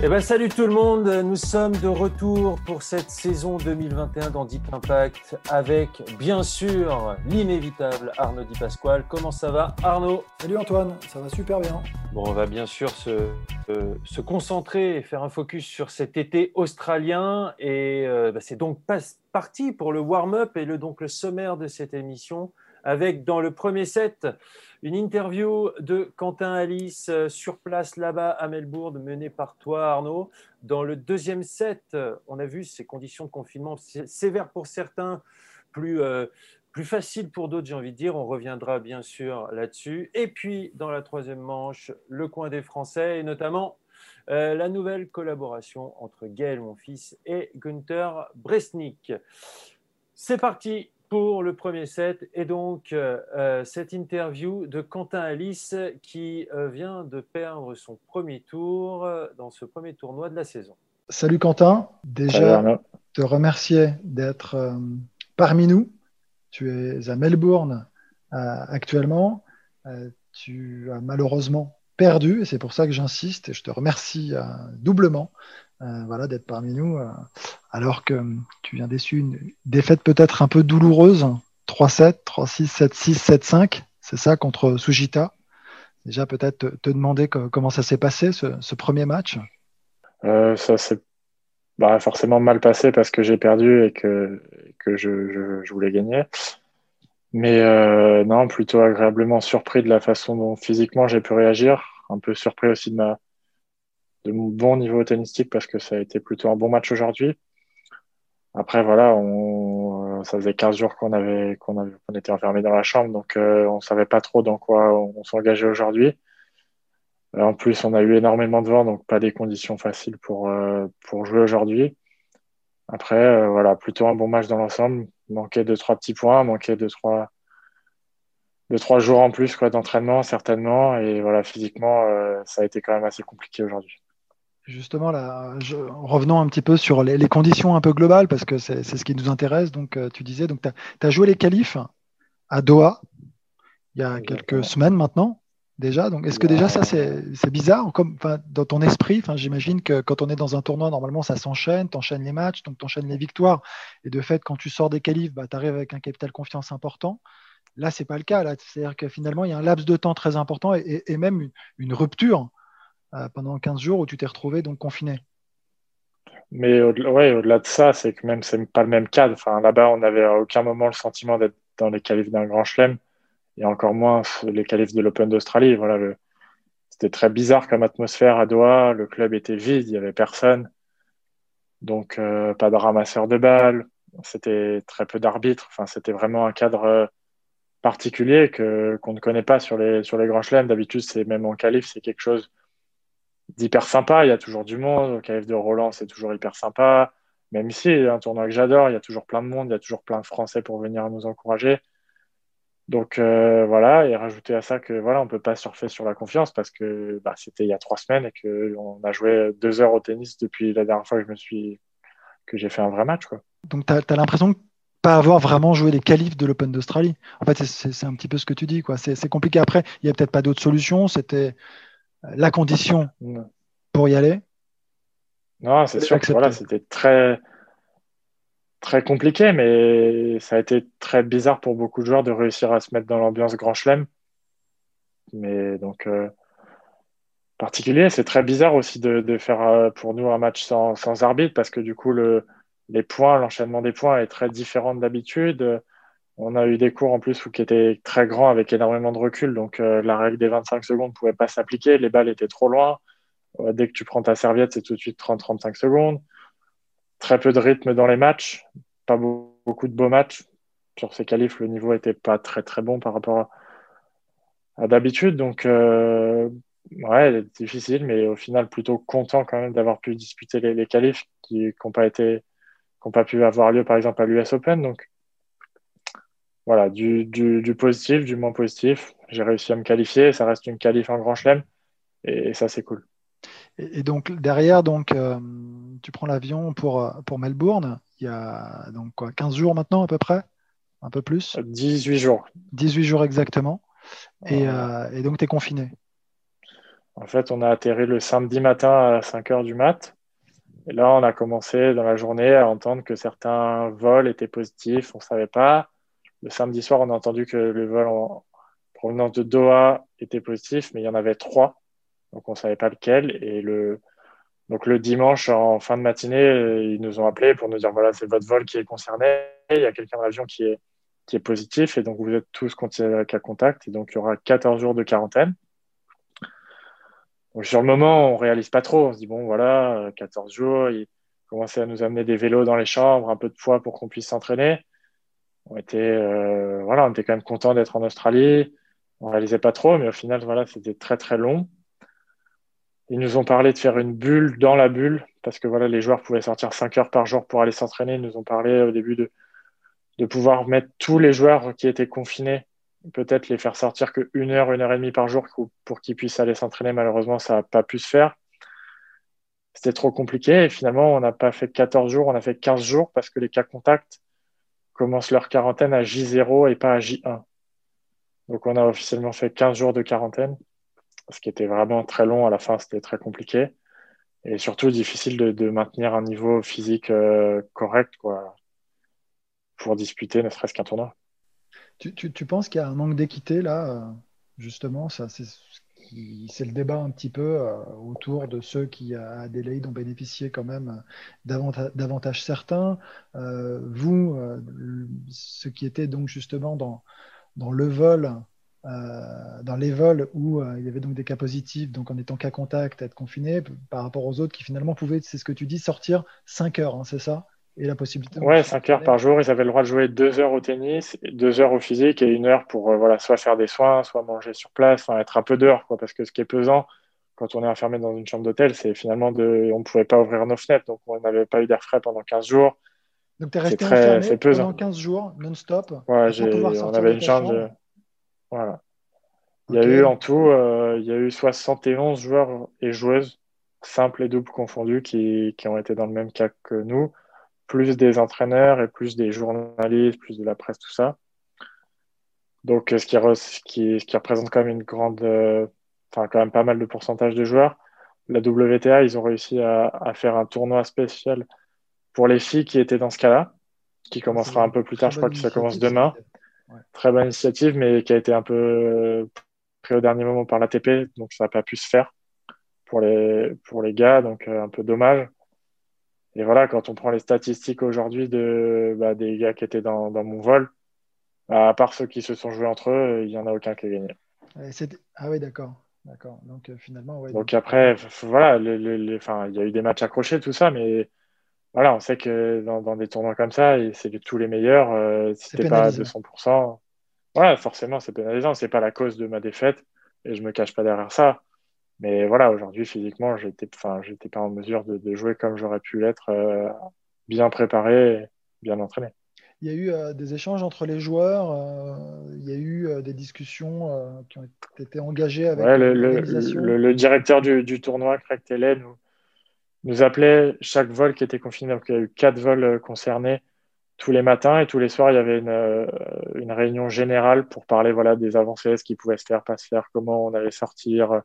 Eh ben, salut tout le monde, nous sommes de retour pour cette saison 2021 dans Deep Impact avec bien sûr l'inévitable Arnaud Di Pasquale. Comment ça va Arnaud? Salut Antoine, ça va super bien. Bon, on va bien sûr se, euh, se concentrer et faire un focus sur cet été australien. Et euh, bah, c'est donc pas- parti pour le warm-up et le, donc le sommaire de cette émission avec dans le premier set une interview de Quentin Alice euh, sur place là-bas à Melbourne, menée par toi Arnaud. Dans le deuxième set, euh, on a vu ces conditions de confinement sé- sévères pour certains, plus, euh, plus faciles pour d'autres, j'ai envie de dire. On reviendra bien sûr là-dessus. Et puis, dans la troisième manche, le coin des Français et notamment la nouvelle collaboration entre Gaël Monfils et Günther Bresnik. C'est parti pour le premier set et donc euh, euh, cette interview de Quentin Alice qui euh, vient de perdre son premier tour dans ce premier tournoi de la saison. Salut Quentin, déjà te remercier d'être euh, parmi nous. Tu es à Melbourne euh, actuellement. Euh, tu as malheureusement perdu et c'est pour ça que j'insiste et je te remercie euh, doublement euh, voilà, d'être parmi nous euh, alors que euh, tu viens déçu une défaite peut-être un peu douloureuse 3-7, 3-6, 7-6, 7-5, c'est ça contre Sujita. Déjà peut-être te, demander co- comment ça s'est passé ce, premier match. Euh, ça s'est bah, forcément mal passé parce que j'ai perdu et que, je, je, voulais gagner. Mais non, plutôt agréablement surpris de la façon dont physiquement j'ai pu réagir. Un peu surpris aussi de, ma, de bon niveau tennistique parce que ça a été plutôt un bon match aujourd'hui. Après, voilà, on, ça faisait 15 jours qu'on avait, qu'on avait, était enfermé dans la chambre, donc euh, on savait pas trop dans quoi on, s'engageait aujourd'hui. Euh, En plus, on a eu énormément de vent, donc pas des conditions faciles pour, euh, pour jouer aujourd'hui. Après, euh, voilà, plutôt un bon match dans l'ensemble. Manquait de trois petits points, manquait de trois, trois jours en plus quoi, d'entraînement, certainement. Et voilà, physiquement, euh, ça a été quand même assez compliqué aujourd'hui. Justement, là, je- revenons un petit peu sur les, les conditions un peu globales, parce que c'est ce qui nous intéresse. Donc, euh, tu disais, donc, tu as, joué les qualifs à Doha il y a Exactement. quelques semaines maintenant, déjà. Donc, est-ce que déjà ça, c'est bizarre comme, dans ton esprit J'imagine que quand on est dans un tournoi, normalement, ça s'enchaîne, tu enchaînes les matchs, donc tu enchaînes les victoires. Et de fait, quand tu sors des qualifs, bah, tu arrives avec un capital confiance important. Là, c'est pas le cas. là. C'est-à-dire que finalement, il y a un laps de temps très important et, et- et même une, une rupture pendant 15 jours où tu t'es retrouvé donc confiné. Mais au-delà de ça, c'est que même c'est pas le même cadre. Enfin, là-bas, on n'avait à aucun moment le sentiment d'être dans les qualifs d'un grand chelem, et encore moins les qualifs de l'Open d'Australie. Voilà, c'était très bizarre comme atmosphère à Doha. Le club était vide, il y avait personne, donc euh, pas de ramasseur de balles. C'était très peu d'arbitres. Enfin, c'était vraiment un cadre euh, particulier que qu'on ne connaît pas sur les sur les grands chelems. D'habitude, c'est même en qualif, c'est quelque chose d'hyper sympa. Il y a toujours du monde. Au KF de Roland, c'est toujours hyper sympa. Même ici, un tournoi que j'adore, il y a toujours plein de monde, il y a toujours plein de Français pour venir nous encourager. Donc euh, voilà, et rajouter à ça que voilà, on peut pas surfer sur la confiance parce que bah, c'était il y a trois semaines et que on a joué deux heures au tennis depuis la dernière fois que je me suis que j'ai fait un vrai match quoi. Donc, tu as, l'impression de pas avoir vraiment joué les qualifs de l'Open d'Australie? En fait, c'est- un petit peu ce que tu dis. C'est compliqué. Après, il n'y a peut-être pas d'autre solution. C'était la condition pour y aller. Non, c'est sûr que voilà, c'était très très compliqué, mais ça a été très bizarre pour beaucoup de joueurs de réussir à se mettre dans l'ambiance Grand Chelem. Mais donc euh, particulier, c'est très bizarre aussi de, de faire euh, pour nous un match sans, sans arbitre parce que du coup le les points, l'enchaînement des points est très différent de d'habitude. On a eu des cours en plus qui étaient très grands avec énormément de recul, donc euh, la règle des 25 secondes ne pouvait pas s'appliquer, les balles étaient trop loin. Dès que tu prends ta serviette, c'est tout de suite 30-35 secondes. Très peu de rythme dans les matchs, pas beau- beaucoup de beaux matchs. sur ces qualifs, le niveau n'était pas très très bon par rapport à, d'habitude. Donc, euh, ouais, difficile, mais au final, plutôt content quand même d'avoir pu disputer les, qualifs qui n'ont pas été, qui pas pu avoir lieu par exemple à l'US Open. Donc, voilà, du, du, positif, du moins positif. J'ai réussi à me qualifier. Ça reste une qualif en Grand Chelem. Et, ça, c'est cool. Et, donc, derrière, donc, euh, tu prends l'avion pour, pour Melbourne. Il y a donc quoi, 15 jours maintenant, à peu près? Un peu plus? 18 jours. 18 jours exactement. Et, euh, et donc, tu es confiné? En fait, on a atterri le samedi matin à 5 h du mat. Et là, on a commencé dans la journée à entendre que certains vols étaient positifs. On ne savait pas. Le samedi soir, on a entendu que le vol en provenance de Doha était positif, mais il y en avait trois. Donc, on ne savait pas lequel. Et le, donc, le dimanche, en fin de matinée, ils nous ont appelés pour nous dire voilà, c'est votre vol qui est concerné. Il y a quelqu'un dans l'avion qui est, positif. Et donc, vous êtes tous considérés contact. Et donc, il y aura 14 jours de quarantaine. Donc, sur le moment, on ne réalise pas trop. On se dit bon, voilà, 14 jours. Ils commençaient à nous amener des vélos dans les chambres, un peu de poids pour qu'on puisse s'entraîner on était, euh, voilà, on était quand même content d'être en Australie. On réalisait pas trop, mais au final, voilà, c'était très très long. Ils nous ont parlé de faire une bulle dans la bulle, parce que voilà, les joueurs pouvaient sortir 5 heures par jour pour aller s'entraîner. Ils nous ont parlé au début de, de pouvoir mettre tous les joueurs qui étaient confinés, peut-être les faire sortir que une heure, une heure et demie par jour pour qu'ils puissent aller s'entraîner. Malheureusement, ça n'a pas pu se faire. C'était trop compliqué et finalement, on n'a pas fait 14 jours, on a fait 15 jours parce que les cas contacts commencent leur quarantaine à J0 et pas à J1. Donc on a officiellement fait 15 jours de quarantaine, ce qui était vraiment très long. À la fin, c'était très compliqué. Et surtout difficile de, maintenir un niveau physique euh, correct quoi, pour disputer ne serait-ce qu'un tournoi. Tu, penses qu'il y a un manque d'équité là, euh, justement ça, c'est le débat un petit peu euh, autour de ceux qui, à Adelaide, ont bénéficié quand même d'avantages certains. Euh, vous, euh, ce qui était donc justement dans, dans le vol, dans les vols où il y avait donc des cas positifs, donc en étant cas contact, être confiné, par rapport aux autres qui finalement pouvaient, c'est ce que tu dis, sortir 5 heures, hein, c'est ça? Et la possibilité. Ouais, 5 heures par jour. Ils avaient le droit de jouer 2 heures au tennis, 2 heures au physique et une heure pour euh, voilà, soit faire des soins, soit manger sur place, enfin, être un peu dehors. Quoi, parce que ce qui est pesant quand on est enfermé dans une chambre d'hôtel, c'est finalement de... on ne pouvait pas ouvrir nos fenêtres. Donc on n'avait pas eu d'air frais pendant 15 jours. Donc tu es resté très... enfermé pendant 15 jours, non-stop. Ouais, on avait une chambre. De... Voilà. Il y a eu en tout euh, il y a eu 71 joueurs et joueuses, simples et doubles confondus, qui, qui ont été dans le même cas que nous plus des entraîneurs et plus des journalistes, plus de la presse, tout ça. Donc, ce qui, représente quand même une grande, euh, enfin, quand même pas mal de pourcentage de joueurs. La WTA, ils ont réussi à, faire un tournoi spécial pour les filles qui étaient dans ce cas-là, qui commencera un peu plus tard. Je crois que ça commence demain. Très bonne initiative, mais qui a été un peu euh, pris au dernier moment par l'ATP, donc ça n'a pas pu se faire pour les, pour les gars, donc euh, un peu dommage. Et voilà, quand on prend les statistiques aujourd'hui de, bah, des gars qui étaient dans, dans mon vol, bah, à part ceux qui se sont joués entre eux, il n'y en a aucun qui a gagné. Ah oui, d'accord. D'accord. Donc euh, finalement, donc, après, voilà, il y a eu des matchs accrochés, tout ça, mais voilà, on sait que dans, dans des tournois comme ça, c'est tous les meilleurs. Euh, si t'es pas à 200%, voilà, forcément, c'est pénalisant. C'est pas la cause de ma défaite et je me cache pas derrière ça. Mais voilà, aujourd'hui, physiquement, j'étais, enfin, j'étais pas en mesure de, jouer comme j'aurais pu l'être, euh, bien préparé, bien entraîné. Il y a eu euh, des échanges entre les joueurs, euh, il y a eu des discussions qui ont été engagées avec le, le, directeur du, du, tournoi, Craig Telley, nous, nous, appelait chaque vol qui était confiné. Donc, il y a eu quatre vols concernés tous les matins et tous les soirs, il y avait une, une réunion générale pour parler voilà, des avancées, ce qui pouvait se faire, pas se faire, comment on allait sortir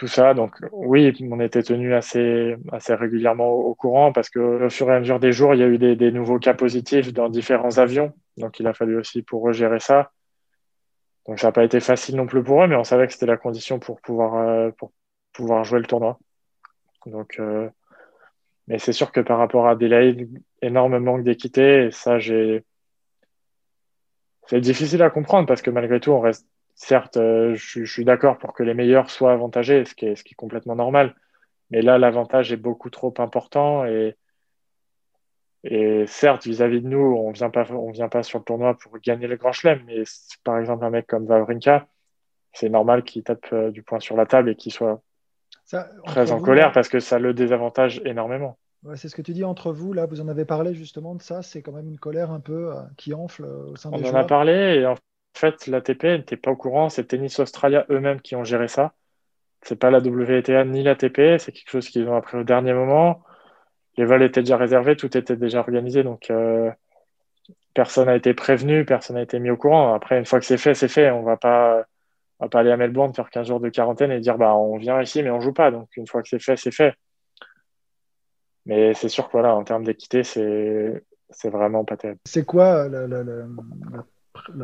tout ça. Donc oui, on était tenu assez, assez régulièrement au, courant parce que au fur et à mesure des jours, il y a eu des, nouveaux cas positifs dans différents avions. Donc il a fallu aussi pour gérer ça. Donc ça n'a pas été facile non plus pour eux, mais on savait que c'était la condition pour pouvoir, euh, pour pouvoir jouer le tournoi. Donc, euh, mais c'est sûr que par rapport à Adelaide, énorme manque d'équité. Ça, j'ai. C'est difficile à comprendre parce que malgré tout, on reste certes, euh, je, suis d'accord pour que les meilleurs soient avantagés, ce qui est, ce qui est complètement normal. Mais là, l'avantage est beaucoup trop important et, Et certes, vis-à-vis de nous, on on vient pas sur le tournoi pour gagner le Grand Chelem, mais par exemple un mec comme Vavrinka, c'est normal qu'il tape euh, du poing sur la table et qu'il soit très en colère parce que ça le désavantage énormément. c'est ce que tu dis entre vous, là, vous en avez parlé justement de ça, c'est quand même une colère un peu euh, qui enfle au sein des joueurs. On en a parlé et en fait, l'ATP n'était pas au courant, c'est Tennis Australia eux-mêmes qui ont géré ça. C'est pas la WTA ni l'ATP, c'est quelque chose qu'ils ont appris au dernier moment les vols étaient déjà réservés, tout était déjà organisé, donc euh, personne n'a été prévenu, personne n'a été mis au courant. Après, une fois que c'est fait, c'est fait. On va pas, va pas aller à Melbourne faire 15 jours de quarantaine et dire bah on vient ici mais on joue pas. Donc une fois que c'est fait, c'est fait. Mais c'est sûr que voilà, en termes d'équité, c'est c'est vraiment pas terrible. C'est quoi la, la,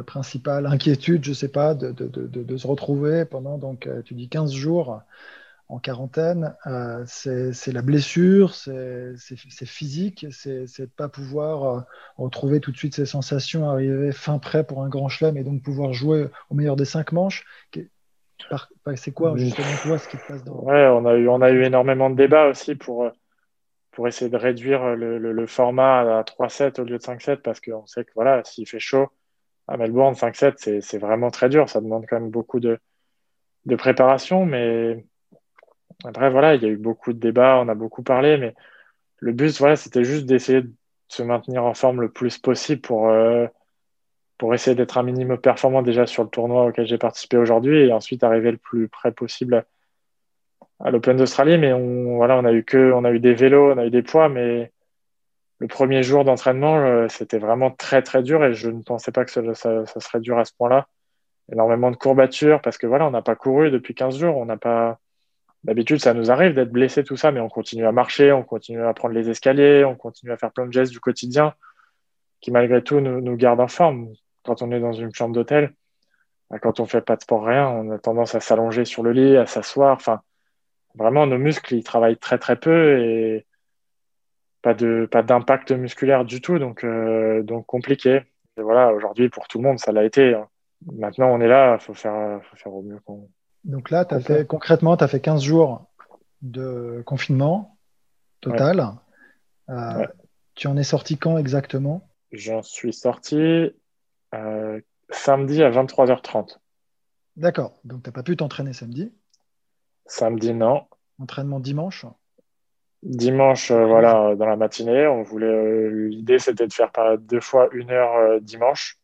principale inquiétude, je sais pas, de, de, de, de, se retrouver pendant donc euh, tu dis 15 jours en quarantaine, euh, c'est la blessure, c'est physique, c'est de ne pas pouvoir euh, retrouver tout de suite ses sensations, arriver fin prêt pour un grand chelem et donc pouvoir jouer au meilleur des cinq manches. C'est quoi justement toi ce qui te passe dans Ouais, on a eu, on a eu énormément de débats aussi pour, pour essayer de réduire le, le, format à 3-7 au lieu de 5-7 parce qu'on sait que voilà, s'il fait chaud à Melbourne, 5-7, c'est vraiment très dur. Ça demande quand même beaucoup de, préparation, mais après, voilà, il y a eu beaucoup de débats, on a beaucoup parlé, mais le but, voilà, c'était juste d'essayer de se maintenir en forme le plus possible pour, euh, essayer d'être un minimum performant déjà sur le tournoi auquel j'ai participé aujourd'hui et ensuite arriver le plus près possible à, l'Open d'Australie. Mais voilà, on a eu que, on a eu des vélos, on a eu des poids, mais le premier jour d'entraînement, euh, c'était vraiment très très dur et je ne pensais pas que ça, serait dur à ce point-là. Énormément de courbatures parce que voilà, on n'a pas couru depuis 15 jours, on n'a pas, D'habitude, ça nous arrive d'être blessé, tout ça, mais on continue à marcher, on continue à prendre les escaliers, on continue à faire plein de gestes du quotidien qui, malgré tout, nous, nous gardent en forme. Quand on est dans une chambre d'hôtel, bah, quand on fait pas de sport, rien, on a tendance à s'allonger sur le lit, à s'asseoir. Enfin, vraiment, nos muscles, ils travaillent très, très peu et pas de pas d'impact musculaire du tout, donc, euh, donc compliqué. Et voilà, aujourd'hui, pour tout le monde, ça l'a été. Hein. Maintenant, on est là, il faut faire, faut faire au mieux qu'on donc là, as fait, concrètement, tu as fait 15 jours de confinement total. Euh, tu en es sorti quand exactement? J'en suis sorti euh, samedi à 23h30. D'accord. Donc tu n'as pas pu t'entraîner samedi? Samedi, non. Entraînement dimanche? Dimanche, euh, voilà, dans la matinée. On voulait. L'idée, c'était de faire deux fois une heure dimanche.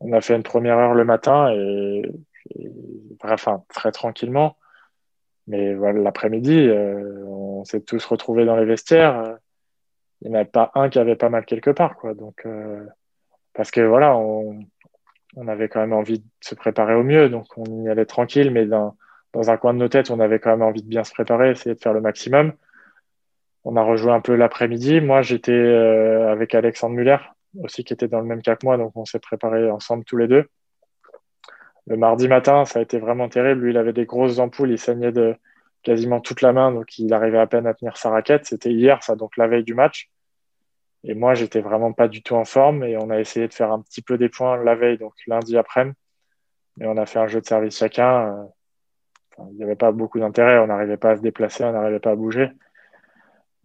On a fait une première heure le matin et enfin très tranquillement. Mais voilà, l'après-midi, euh, on s'est tous retrouvés dans les vestiaires. Il n'y en avait pas un qui avait pas mal quelque part, quoi. Donc, euh, parce que voilà, on, on, avait quand même envie de se préparer au mieux, donc on y allait tranquille, mais dans, dans un coin de nos têtes, on avait quand même envie de bien se préparer, essayer de faire le maximum. On a rejoué un peu l'après-midi. Moi, j'étais euh, avec Alexandre Muller aussi, qui était dans le même cas que moi, donc on s'est préparé ensemble tous les deux. Le mardi matin, ça a été vraiment terrible. Lui, il avait des grosses ampoules, il saignait de quasiment toute la main, donc il arrivait à peine à tenir sa raquette. C'était hier, ça, donc la veille du match. Et moi, j'étais vraiment pas du tout en forme et on a essayé de faire un petit peu des points la veille, donc lundi après-midi. Mais on a fait un jeu de service chacun. il n'y avait pas beaucoup d'intérêt, on n'arrivait pas à se déplacer, on n'arrivait pas à bouger.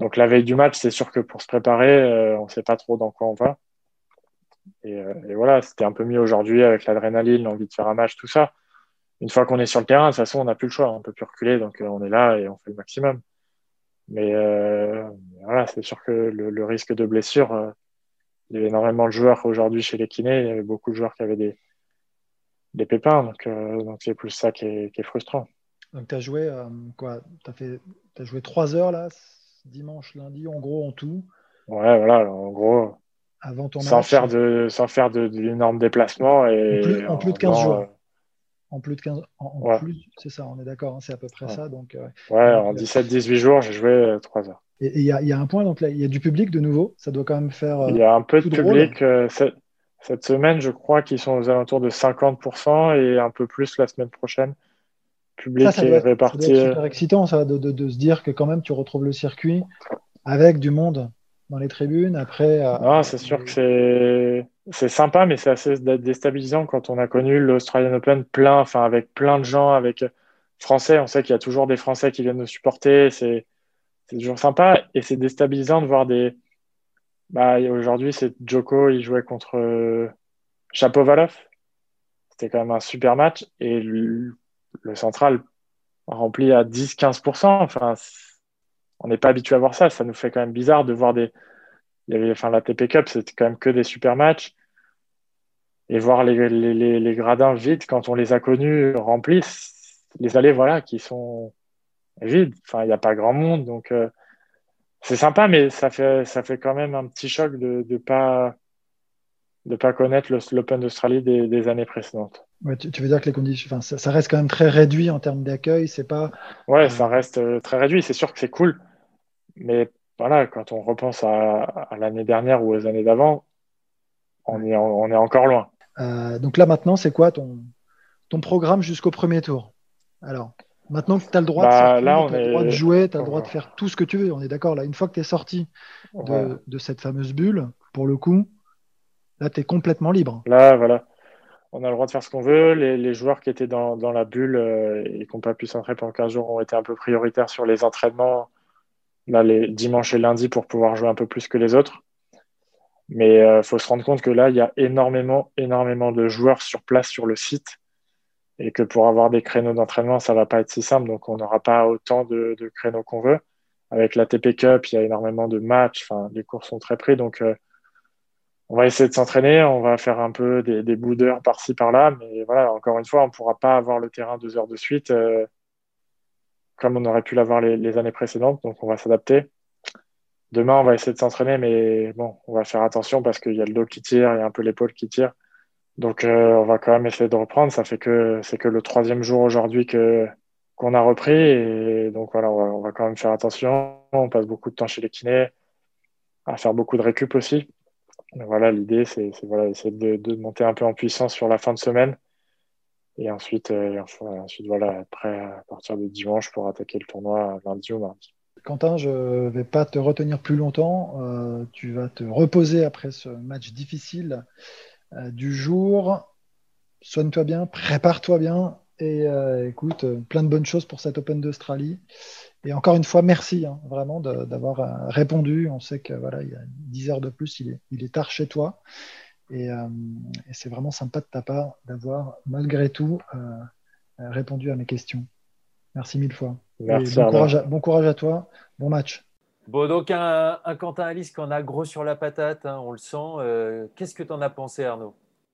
Donc la veille du match, c'est sûr que pour se préparer, euh, on ne sait pas trop dans quoi on va. Euh, et, voilà, c'était un peu mieux aujourd'hui avec l'adrénaline, l'envie de faire un match, tout ça. Une fois qu'on est sur le terrain, de toute façon, on n'a plus le choix, on ne peut plus reculer, donc euh, on est là et on fait le maximum. Mais voilà, c'est sûr que le, risque de blessure, il y avait énormément de joueurs aujourd'hui chez les kinés, il y avait beaucoup de joueurs qui avaient des, pépins, donc c'est plus ça qui est, frustrant. Donc tu as joué quoi? Tu as joué trois heures là, dimanche, lundi, en gros, en tout. Ouais, voilà, en gros, sans faire de sans faire de, d'énormes déplacements et en plus, de 15 jours. en plus de 15 en, plus c'est ça on est d'accord hein, c'est à peu près ça donc euh, ouais en 17 18 jours j'ai joué 3 euh, heures. Et il y, y, a un point donc là il y a du public de nouveau ça doit quand même faire il y a un peu de public euh, cette, cette, semaine je crois qu'ils sont aux alentours de 50% et un peu plus la semaine prochaine public ça, est réparti ça super excitant ça de, de, de, se dire que quand même tu retrouves le circuit avec du monde dans les tribunes. Après, euh, c'est sûr que c'est c'est sympa, mais c'est assez déstabilisant quand on a connu l'Australian Open plein, enfin avec plein de gens, avec Français. On sait qu'il y a toujours des Français qui viennent nous supporter. C'est toujours sympa et c'est déstabilisant de voir des bah, Aujourd'hui, c'est Joko, il jouait contre Chapovalov. C'était quand même un super match. Et le, central rempli à 10-15%. Enfin, on n'est pas habitué à voir ça. Ça nous fait quand même bizarre de voir des. Il y avait, enfin, la TP Cup, c'était quand même que des super matchs. Et voir les, gradins vides quand on les a connus remplis, les allées, voilà, qui sont vides. Enfin, il n'y a pas grand monde. Donc, euh, c'est sympa, mais ça fait, ça fait quand même un petit choc de ne pas, de pas connaître l'Open d'Australie des, années précédentes. Ouais, tu, veux dire que les conditions, enfin, ça, reste quand même très réduit en termes d'accueil, c'est pas. Ouais, ça reste euh, très réduit. C'est sûr que c'est cool, mais voilà, quand on repense à, l'année dernière ou aux années d'avant, on est, on est encore loin. Euh, donc là maintenant, c'est quoi ton, ton programme jusqu'au premier tour? Alors, maintenant que tu as le droit, de, bah, là, as le droit de jouer, tu as le droit de faire tout ce que tu veux, on est d'accord là. Une fois que tu es sorti de, de, cette fameuse bulle, pour le coup, là, tu es complètement libre. Là, voilà. On a le droit de faire ce qu'on veut. Les, joueurs qui étaient dans, la bulle euh, et qui n'ont pas pu s'entraîner pendant 15 jours ont été un peu prioritaires sur les entraînements là, les dimanches et lundis pour pouvoir jouer un peu plus que les autres. Mais il euh, faut se rendre compte que là, il y a énormément, énormément de joueurs sur place sur le site et que pour avoir des créneaux d'entraînement, ça va pas être si simple. Donc, on n'aura pas autant de, créneaux qu'on veut. Avec la TP Cup, il y a énormément de matchs. Les cours sont très pris. Donc, euh, on va essayer de s'entraîner. On va faire un peu des, des bouts d'heures par-ci, par-là. Mais voilà, encore une fois, on ne pourra pas avoir le terrain deux heures de suite euh, comme on aurait pu l'avoir les, années précédentes. Donc, on va s'adapter. Demain, on va essayer de s'entraîner, mais bon, on va faire attention parce qu'il y a le dos qui tire, il y a un peu l'épaule qui tire. Donc, euh, on va quand même essayer de reprendre. Ça fait que c'est que le troisième jour aujourd'hui que qu'on a repris. Et donc, voilà, on va, quand même faire attention. On passe beaucoup de temps chez les kinés, à faire beaucoup de récup aussi. Voilà, l'idée, c'est voilà, essayer de, monter un peu en puissance sur la fin de semaine. Et ensuite, euh, ensuite voilà, après, à partir de dimanche, pour attaquer le tournoi lundi ou mardi. Quentin, je ne vais pas te retenir plus longtemps. Euh, tu vas te reposer après ce match difficile euh, du jour. Soigne-toi bien, prépare-toi bien et euh, écoute, plein de bonnes choses pour cette Open d'Australie. Et encore une fois, merci hein, vraiment d'avoir répondu. On sait que voilà, il y a 10 heures de plus, il est, il est tard chez toi. Et, et c'est vraiment sympa de ta part d'avoir malgré tout répondu à mes questions. Merci mille fois. Merci. Bon courage, à, bon courage, à, toi. Bon match. Bon, donc un, Quentin Alice qu'on a gros sur la patate, hein, on le sent. Euh, qu'est-ce que tu en as pensé, Arnaud?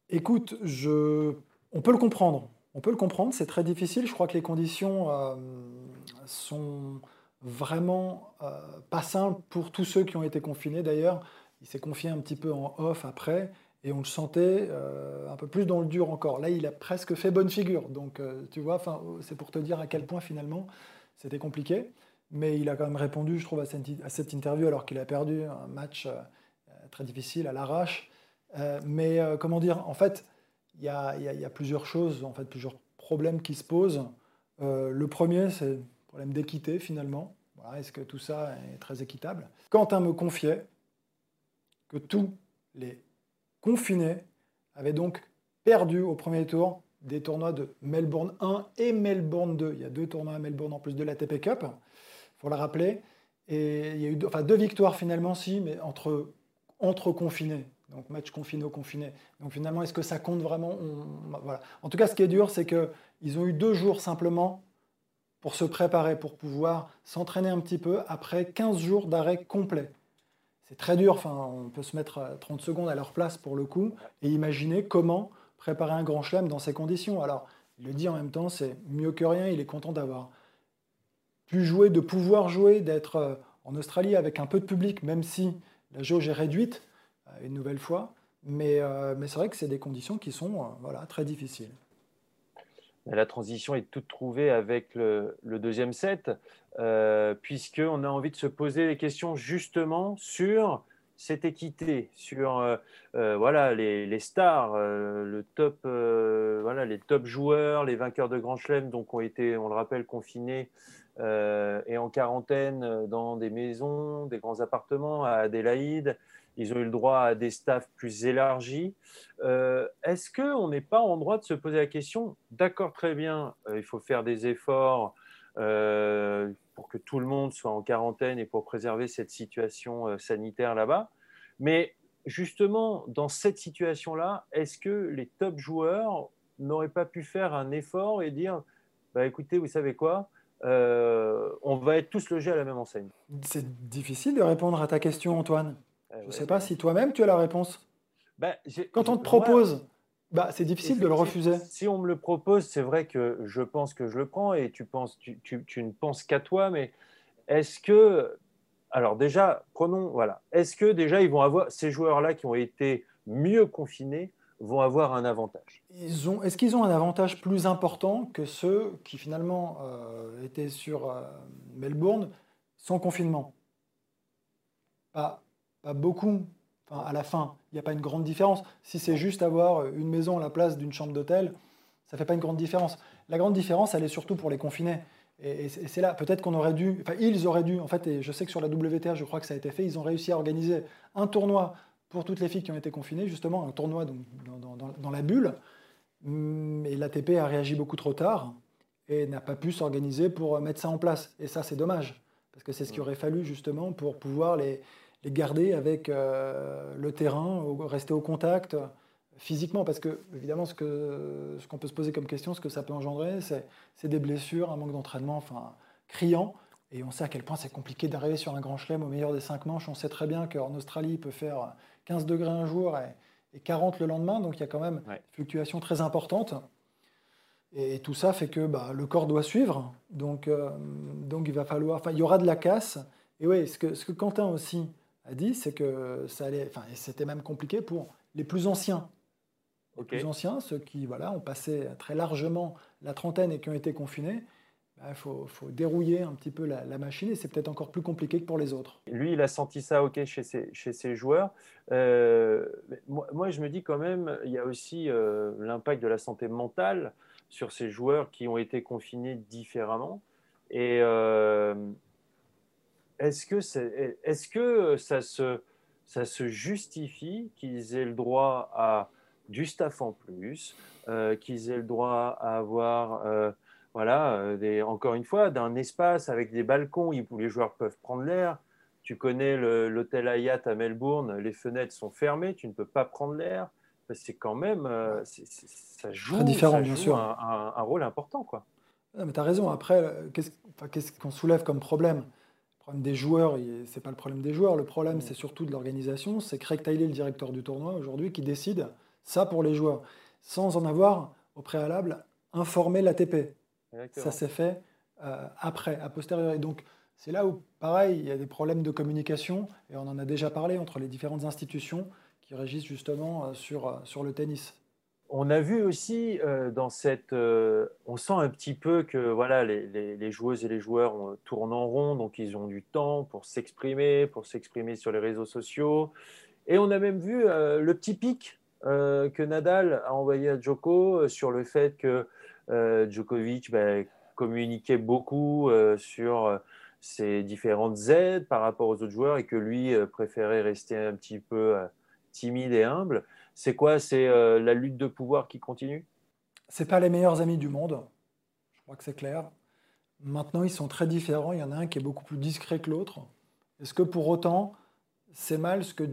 Écoute, je... on peut le comprendre. On peut le comprendre, c'est très difficile. Je crois que les conditions euh, sont vraiment euh, pas simples pour tous ceux qui ont été confinés. D'ailleurs, il s'est confié un petit peu en off après et on le sentait un peu plus dans le dur encore. Là, il a presque fait bonne figure. Donc, tu vois, c'est pour te dire à quel point finalement c'était compliqué, mais il a quand même répondu, je trouve, à cette, interview alors qu'il a perdu un match euh, très difficile à l'arrache. Euh, mais euh, comment dire, en fait, il y, a, plusieurs choses, en fait, plusieurs problèmes qui se posent. le premier, c'est le problème d'équité finalement. Est-ce que tout ça est très équitable? Quentin me confiait que tous les confinés avaient donc perdu au premier tour des tournois de Melbourne 1 et Melbourne 2. Il y a deux tournois à Melbourne en plus de la TP Cup, il faut le rappeler. Et il y a eu enfin, deux victoires finalement, si, mais entre, entre confinés. Donc match confiné-confiné. Donc finalement, est-ce que ça compte vraiment? Voilà. En tout cas, ce qui est dur, c'est qu'ils ont eu deux jours simplement pour se préparer, pour pouvoir s'entraîner un petit peu après 15 jours d'arrêt complet. C'est très dur, on peut se mettre 30 secondes à leur place pour le coup et imaginer comment préparer un grand chelem dans ces conditions. Alors, il le dit en même temps, c'est mieux que rien, il est content d'avoir pu jouer, de pouvoir jouer, d'être euh, en Australie avec un peu de public, même si la jauge est réduite, euh, une nouvelle fois. Mais, euh, mais c'est vrai que c'est des conditions qui sont voilà, très difficiles. La transition est toute trouvée avec le, deuxième set, euh, puisqu'on a envie de se poser des questions justement sur cette équité sur euh, euh, voilà, les, stars, euh, le top, voilà, les top joueurs, les vainqueurs de Grand Chelem, donc ont été, on le rappelle, confinés et en quarantaine dans des maisons, des grands appartements à Adélaïde. Ils ont eu le droit à des staffs plus élargis. Est-ce qu'on n'est pas en droit de se poser la question D'accord, très bien, il faut faire des efforts pour que tout le monde soit en quarantaine et pour préserver cette situation euh, sanitaire là-bas. Mais justement, dans cette situation-là, est-ce que les top joueurs n'auraient pas pu faire un effort et dire bah, écoutez, vous savez quoi euh, on va être tous logés à la même enseigne? C'est difficile de répondre à ta question, Antoine. Je ne sais pas si toi-même tu as la réponse. Bah, Quand on te propose, bah, c'est difficile de le refuser. Si on me le propose, c'est vrai que je pense que je le prends et tu, penses, tu, tu, ne penses qu'à toi, mais est-ce que. Alors, déjà, prenons. Voilà. Est-ce que déjà, ils vont avoir. Ces joueurs-là qui ont été mieux confinés vont avoir un avantage? Est-ce qu'ils ont un avantage plus important que ceux qui finalement euh, étaient sur euh, Melbourne sans confinement? Pas, beaucoup. Enfin, à la fin, il n'y a pas une grande différence. Si c'est juste avoir une maison à la place d'une chambre d'hôtel, ça ne fait pas une grande différence. La grande différence, elle est surtout pour les confinés. Et, c'est là, peut-être qu'on aurait dû, enfin ils auraient dû, en fait, et je sais que sur la WTA, je crois que ça a été fait, ils ont réussi à organiser un tournoi pour toutes les filles qui ont été confinées, justement, un tournoi dans, la bulle. Mais l'ATP a réagi beaucoup trop tard et n'a pas pu s'organiser pour mettre ça en place. Et ça, c'est dommage, parce que c'est ce qu'il aurait fallu justement pour pouvoir les, garder avec euh, le terrain, rester au contact physiquement. Parce que, évidemment, ce qu'on ce qu'on peut se poser comme question, ce que ça peut engendrer, c'est des blessures, un manque d'entraînement enfin, criant. Et on sait à quel point c'est compliqué d'arriver sur un grand chelem au meilleur des cinq manches. On sait très bien qu'en Australie, il peut faire 15 degrés un jour et, 40 le lendemain, donc il y a quand même une fluctuation très importante. Et, tout ça fait que bah, le corps doit suivre, donc, euh, donc il va falloir, enfin il y aura de la casse. Et oui, ce que, ce que Quentin aussi a dit, c'est que ça allait, enfin c'était même compliqué pour les plus anciens. Les plus anciens, ceux qui voilà, ont passé très largement la trentaine et qui ont été confinés, il bah, faut, dérouiller un petit peu la, machine et c'est peut-être encore plus compliqué que pour les autres. Lui, il a senti ça ok chez ses, chez ses joueurs. Euh, moi, je me dis quand même, il y a aussi euh, l'impact de la santé mentale sur ces joueurs qui ont été confinés différemment. Et euh, est-ce que, est, que ça, se, ça se justifie qu'ils aient le droit à du staff en plus, qu'ils aient le droit à avoir voilà, euh, encore une fois, d'un espace avec des balcons où les joueurs peuvent prendre l'air. Tu connais l'hôtel Hayat à Melbourne, les fenêtres sont fermées, tu ne peux pas prendre l'air. C'est quand même, euh, ça joue, différent, bien sûr. Un, rôle important. Quoi. mais tu as raison. Après, qu'est-ce qu'on soulève comme problème? Problème des joueurs, ce n'est pas le problème des joueurs. Le problème, c'est surtout de l'organisation. C'est Craig Tiley, le directeur du tournoi, aujourd'hui, qui décide ça pour les joueurs, sans en avoir au préalable informé l'ATP. Ça s'est fait euh, après, a posteriori. Donc, c'est là où, pareil, il y a des problèmes de communication, et on en a déjà parlé entre les différentes institutions qui régissent justement euh, sur, euh, sur le tennis. On a vu aussi dans cette. on sent un petit peu que voilà, les, les, joueuses et les joueurs tournent en rond, donc ils ont du temps pour s'exprimer, pour s'exprimer sur les réseaux sociaux. Et on a même vu le petit pic que Nadal a envoyé à Djoko sur le fait que euh, Djokovic bah, communiquait beaucoup euh, sur euh, ses différentes aides par rapport aux autres joueurs et que lui préférait rester un petit peu timide et humble. C'est quoi? C'est la lutte de pouvoir qui continue? C'est pas les meilleurs amis du monde. Je crois que c'est clair. Maintenant, ils sont très différents. Il y en a un qui est beaucoup plus discret que l'autre. Est-ce que pour autant, c'est mal ce que,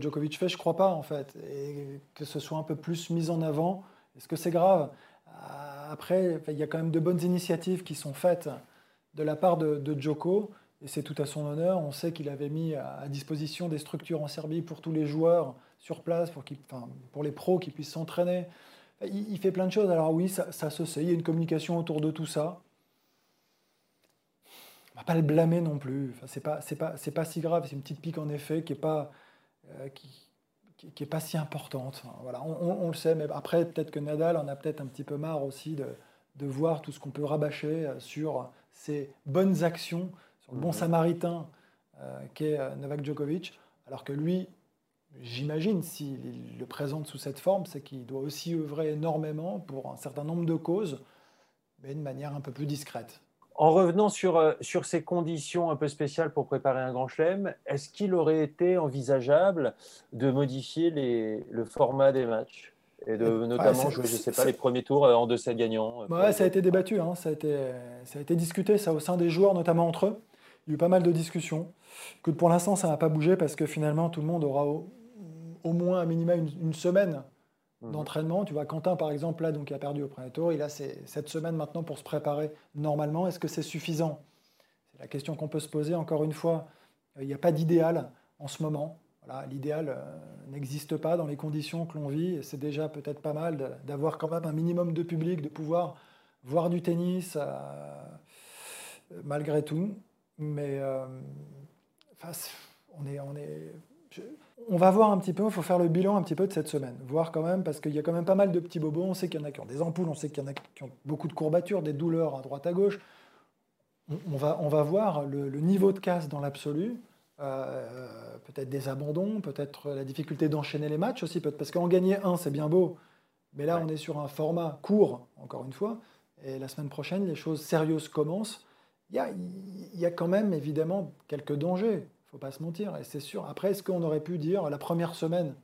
Djokovic fait? Je crois pas, en fait. Et que ce soit un peu plus mis en avant, est-ce que c'est grave? Après, il y a quand même de bonnes initiatives qui sont faites de la part de, Joko, et c'est tout à son honneur. On sait qu'il avait mis à, disposition des structures en Serbie pour tous les joueurs sur place, pour, pour les pros qui puissent s'entraîner. Il, fait plein de choses. Alors oui, ça, se sait, il y a une communication autour de tout ça. On ne va pas le blâmer non plus. Enfin, c'est pas, pas, pas si grave. C'est une petite pique en effet qui n'est pas, euh, qui, qui n'est pas si importante. Voilà, on, le sait, mais après, peut-être que Nadal en a peut-être un petit peu marre aussi de, de voir tout ce qu'on peut rabâcher euh, sur ses bonnes actions, sur le bon mhm. samaritain euh, qu'est Novak Djokovic, alors que lui, j'imagine, s'il le présente sous cette forme, c'est qu'il doit aussi œuvrer énormément pour un certain nombre de causes, mais de manière un peu plus discrète. En revenant sur, euh, sur ces conditions un peu spéciales pour préparer un grand chelem, est-ce qu'il aurait été envisageable de modifier les, le format des matchs et de notamment jouer, je sais pas, les premiers tours euh, en deux sets gagnants euh, ouais, Ça a été débattu, hein, ça, a été, ça a été discuté ça, au sein des joueurs, notamment entre eux. Il y a eu pas mal de discussions. Que pour l'instant, ça n'a pas bougé parce que finalement, tout le monde aura au, moins un minima une, semaine mhm. d'entraînement. Tu vois, Quentin, par exemple, là, donc, qui a perdu au premier tour, il a cette semaine maintenant pour se préparer normalement. Est-ce que c'est suffisant? C'est la question qu'on peut se poser. Encore une fois, il n'y a pas d'idéal en ce moment. Voilà, L'idéal euh, n'existe pas dans les conditions que l'on vit. C'est déjà peut-être pas mal d'avoir quand même un minimum de public, de pouvoir voir du tennis euh, malgré tout. Mais euh, on est, on est, on va voir un petit peu, il faut faire le bilan un petit peu de cette semaine, voir quand même, parce qu'il y a quand même pas mal de petits bobos, on sait qu'il y en a qui ont des ampoules, on sait qu'il y en a qui ont beaucoup de courbatures, des douleurs à droite à gauche. On, va, on va voir le, niveau de casse dans l'absolu, euh, peut-être des abandons, peut-être la difficulté d'enchaîner les matchs aussi, parce qu'en gagner un, c'est bien beau, mais là, on est sur un format court, encore une fois, et la semaine prochaine, les choses sérieuses commencent. Il y a, il y a quand même, évidemment, quelques dangers faut pas se mentir, et c'est sûr. Après, est-ce qu'on aurait pu dire la première semaine,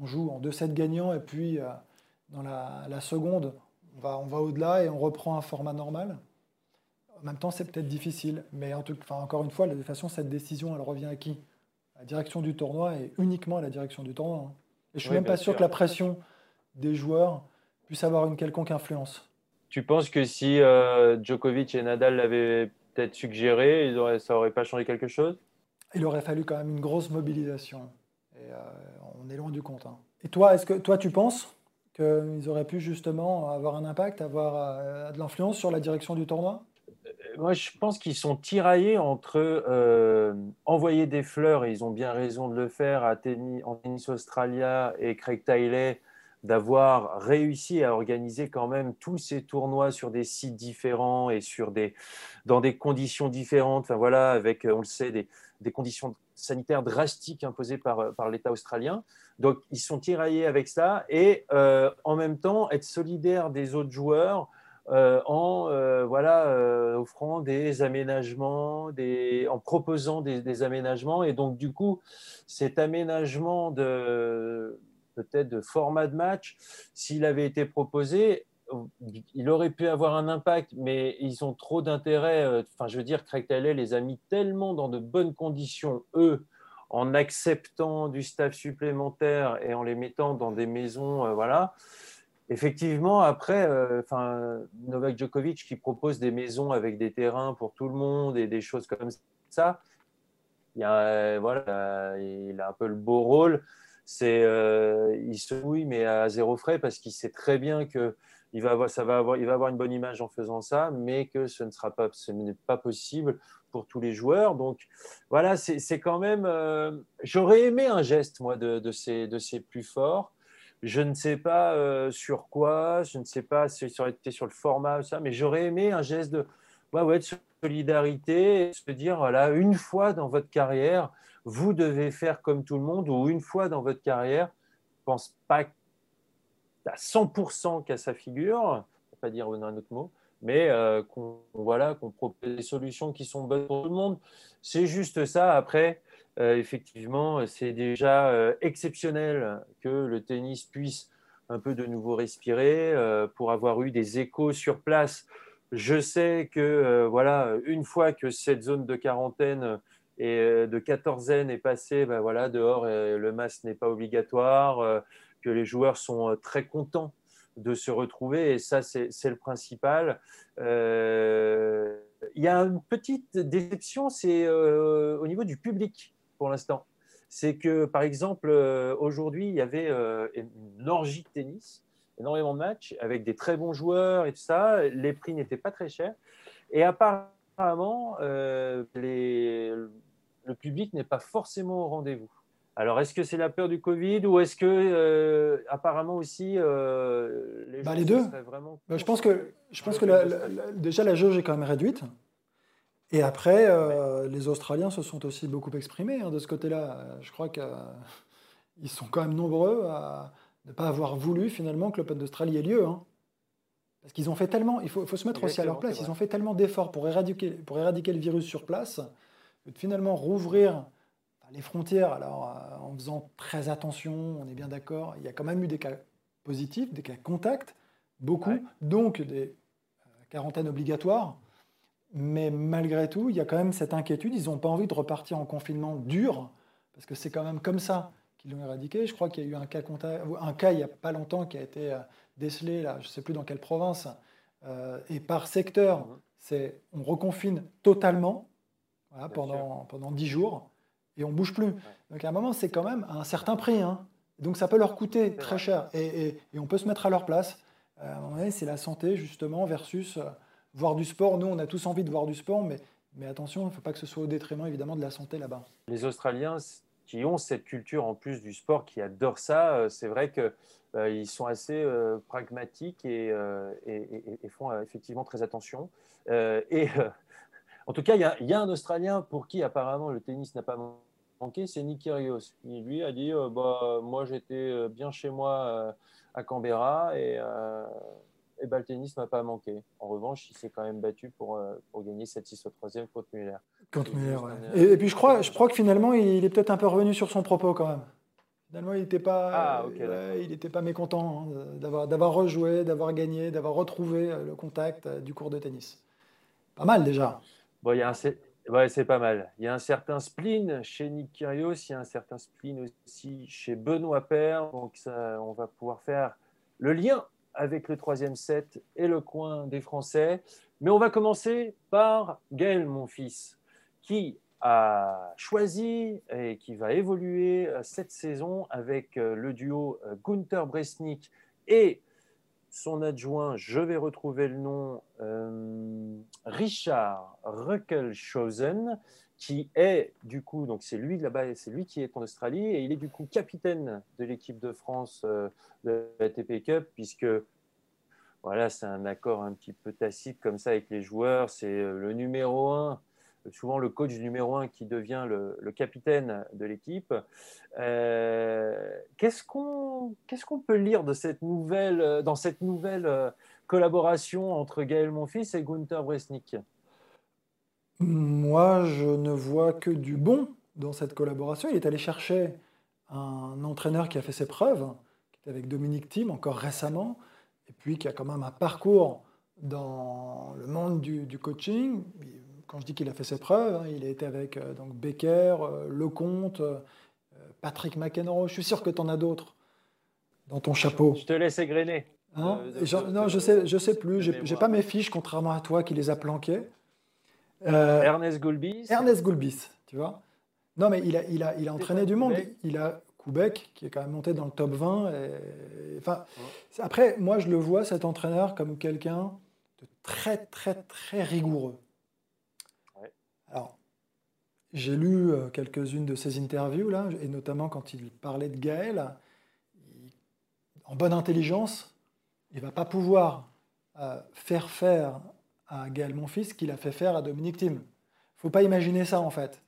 on joue en 2-7 gagnants, et puis euh, dans la, seconde, on va, on va au-delà et on reprend un format normal? En même temps, c'est peut-être difficile, mais en tout, enfin, encore une fois, de toute façon, cette décision, elle revient à qui? La direction du tournoi et uniquement à la direction du tournoi. Hein. Et je suis même pas sûr, que la pression des joueurs puisse avoir une quelconque influence. Tu penses que si euh, Djokovic et Nadal l'avaient peut-être suggéré, ça n'aurait pas changé quelque chose? Il aurait fallu quand même une grosse mobilisation. Et euh, on est loin du compte. Hein. Et toi, est-ce que toi, tu penses qu'ils auraient pu justement avoir un impact, avoir euh, de l'influence sur la direction du tournoi? Euh, moi, je pense qu'ils sont tiraillés entre envoyer des fleurs, et ils ont bien raison de le faire, à tennis, en tennis Australia et Craig Tiley, d'avoir réussi à organiser quand même tous ces tournois sur des sites différents et sur des, dans des conditions différentes. Enfin voilà, avec, on le sait, des, conditions sanitaires drastiques imposées par, par l'État australien. Donc, ils sont tiraillés avec ça et euh, en même temps être solidaires des autres joueurs euh, en euh, voilà, offrant des aménagements, en proposant des, aménagements. Et donc, du coup, cet aménagement de peut-être de format de match, s'il avait été proposé, il aurait pu avoir un impact, mais ils ont trop d'intérêt. Euh, enfin, je veux dire, Craig Taylor les a mis tellement dans de bonnes conditions, eux, en acceptant du staff supplémentaire et en les mettant dans des maisons, euh, voilà. Effectivement, après, euh, Novak Djokovic qui propose des maisons avec des terrains pour tout le monde et des choses comme ça, il a un peu le beau rôle. C'est, il se mouille, mais à zéro frais parce qu'il sait très bien que il va avoir, ça va avoir, il va avoir une bonne image en faisant ça, mais que ce ne sera pas, ce n'est pas possible pour tous les joueurs. Donc voilà, c'est quand même. Euh, j'aurais aimé un geste moi de, ces, de ces plus forts. Je ne sais pas euh, sur quoi, je ne sais pas si ça aurait été sur le format ou ça, mais j'aurais aimé un geste de, ouais, de solidarité, se dire voilà, une fois dans votre carrière, vous devez faire comme tout le monde, ou une fois dans votre carrière, je pense pas à 100% qu'à sa figure, pour pas dire un autre mot, mais euh, qu'on voilà, qu'on propose des solutions qui sont bonnes pour tout le monde. C'est juste ça. Après, euh, effectivement, c'est déjà euh, exceptionnel que le tennis puisse un peu de nouveau respirer pour avoir eu des échos sur place. Je sais que voilà, une fois que cette zone de quarantaine et de quatorzaine est passée, ben voilà, dehors le masque n'est pas obligatoire que les joueurs sont euh, très contents de se retrouver et ça, c'est le principal. Euh, il y a une petite déception, c'est euh, au niveau du public pour l'instant. C'est que, par exemple, aujourd'hui, il y avait une orgie de tennis, énormément de matchs avec des très bons joueurs et tout ça. Les prix n'étaient pas très chers. Et apparemment, les, le public n'est pas forcément au rendez-vous. Alors, est-ce que c'est la peur du Covid ou est-ce que, euh, apparemment aussi, euh, les, bah, les deux. Vraiment bah, je pense que, je pense que déjà la jauge est quand même réduite. Et après, euh, les Australiens se sont aussi beaucoup exprimés hein, de ce côté-là. Je crois qu'ils sont quand même nombreux à ne pas avoir voulu finalement que l'Open d'Australie ait lieu. Hein. Parce qu'ils ont fait tellement, il faut, faut se mettre aussi à leur place, ils ont fait tellement d'efforts pour éradiquer, pour éradiquer le virus sur place, que finalement rouvrir les frontières, alors euh, en faisant très attention, on est bien d'accord, il y a quand même eu des cas positifs, des cas contacts, beaucoup, donc des euh, quarantaines obligatoires. Mais malgré tout, il y a quand même cette inquiétude. Ils n'ont pas envie de repartir en confinement dur, parce que c'est quand même comme ça qu'ils l'ont éradiqué. Je crois qu'il y a eu un cas, un cas il n'y a pas longtemps qui a été euh, décelé, là, je ne sais plus dans quelle province, euh, et par secteur, c'est on reconfine totalement pendant, pendant 10 jours et on bouge plus. Donc à un moment, c'est quand même un certain prix. Hein. Donc ça peut leur coûter très cher et, et, et, on peut se mettre à leur place. Euh, à un moment donné, c'est la santé justement versus voir du sport. Nous, on a tous envie de voir du sport, mais, mais attention, il ne faut pas que ce soit au détriment évidemment de la santé là-bas. Les Australiens qui ont cette culture en plus du sport, qui adorent ça, euh, c'est vrai qu'ils euh, sont assez euh, pragmatiques et, et, font effectivement très attention. et en tout cas, il y, a un Australien pour qui apparemment le tennis n'a pas manqué, c'est Nick Kyrgios. Il lui a dit bah, Moi, j'étais bien chez moi à Canberra et et ben, le tennis m'a pas manqué. En revanche, il s'est quand même battu pour, euh, pour gagner 7-6 au troisième contre Muller. Contre Muller, ouais. et, puis je crois, je crois que finalement, il est peut-être un peu revenu sur son propos quand même. Finalement, il n'était pas, ah, il était pas mécontent hein, d'avoir rejoué, d'avoir gagné, d'avoir retrouvé euh, le contact euh, du cours de tennis. Pas mal déjà. Bon, il y a un, ouais, c'est pas mal. Il y a un certain spleen chez Nick Kyrgios, il y a un certain spleen aussi chez Benoît Paire. Donc ça, on va pouvoir faire le lien avec le troisième set et le coin des Français. Mais on va commencer par Gaël Monfils, qui a choisi et qui va évoluer euh, cette saison avec euh, le duo euh, Gunther Bresnik et son adjoint, je vais retrouver le nom, Richard Ruckelshausen, qui est du coup, donc c'est lui là-bas, c'est lui qui est en Australie et il est du coup capitaine de l'équipe de France euh, de la TP Cup puisque voilà, c'est un accord un petit peu tacite comme ça avec les joueurs. C'est euh, le numéro un, souvent le coach numéro un qui devient le, capitaine de l'équipe. Euh, qu'est-ce qu'on peut lire de cette nouvelle, dans cette nouvelle collaboration entre Gaël Monfils et Gunther Bresnik? Moi, je ne vois que du bon dans cette collaboration. Il est allé chercher un entraîneur qui a fait ses preuves, qui était avec Dominique Thiem encore récemment, et puis qui a quand même un parcours dans le monde du, coaching. Quand je dis qu'il a fait ses preuves, hein, il a été avec euh, donc Becker, euh, Lecomte, euh, Patrick McEnroe. Je suis sûr que tu en as d'autres dans ton chapeau. Je te laisse égrener. Hein non, je sais, je sais plus. J'ai pas mes fiches, contrairement à toi qui les a planquées. Euh, Ernest Goulbis. Ernest Goulbis, tu vois. Non, mais il a, il a, il a entraîné du monde. Il a Koubek, qui est quand même monté dans le top 20. enfin, Après, moi, je le vois, cet entraîneur, comme quelqu'un de très, très, très rigoureux. Alors, j'ai lu euh, quelques-unes de ses interviews, là, et notamment quand il parlait de Gaël. en bonne intelligence, il ne va pas pouvoir euh, faire faire à Gaël Monfils qu'il a fait faire à Dominique Thiem. Il ne faut pas imaginer ça en fait.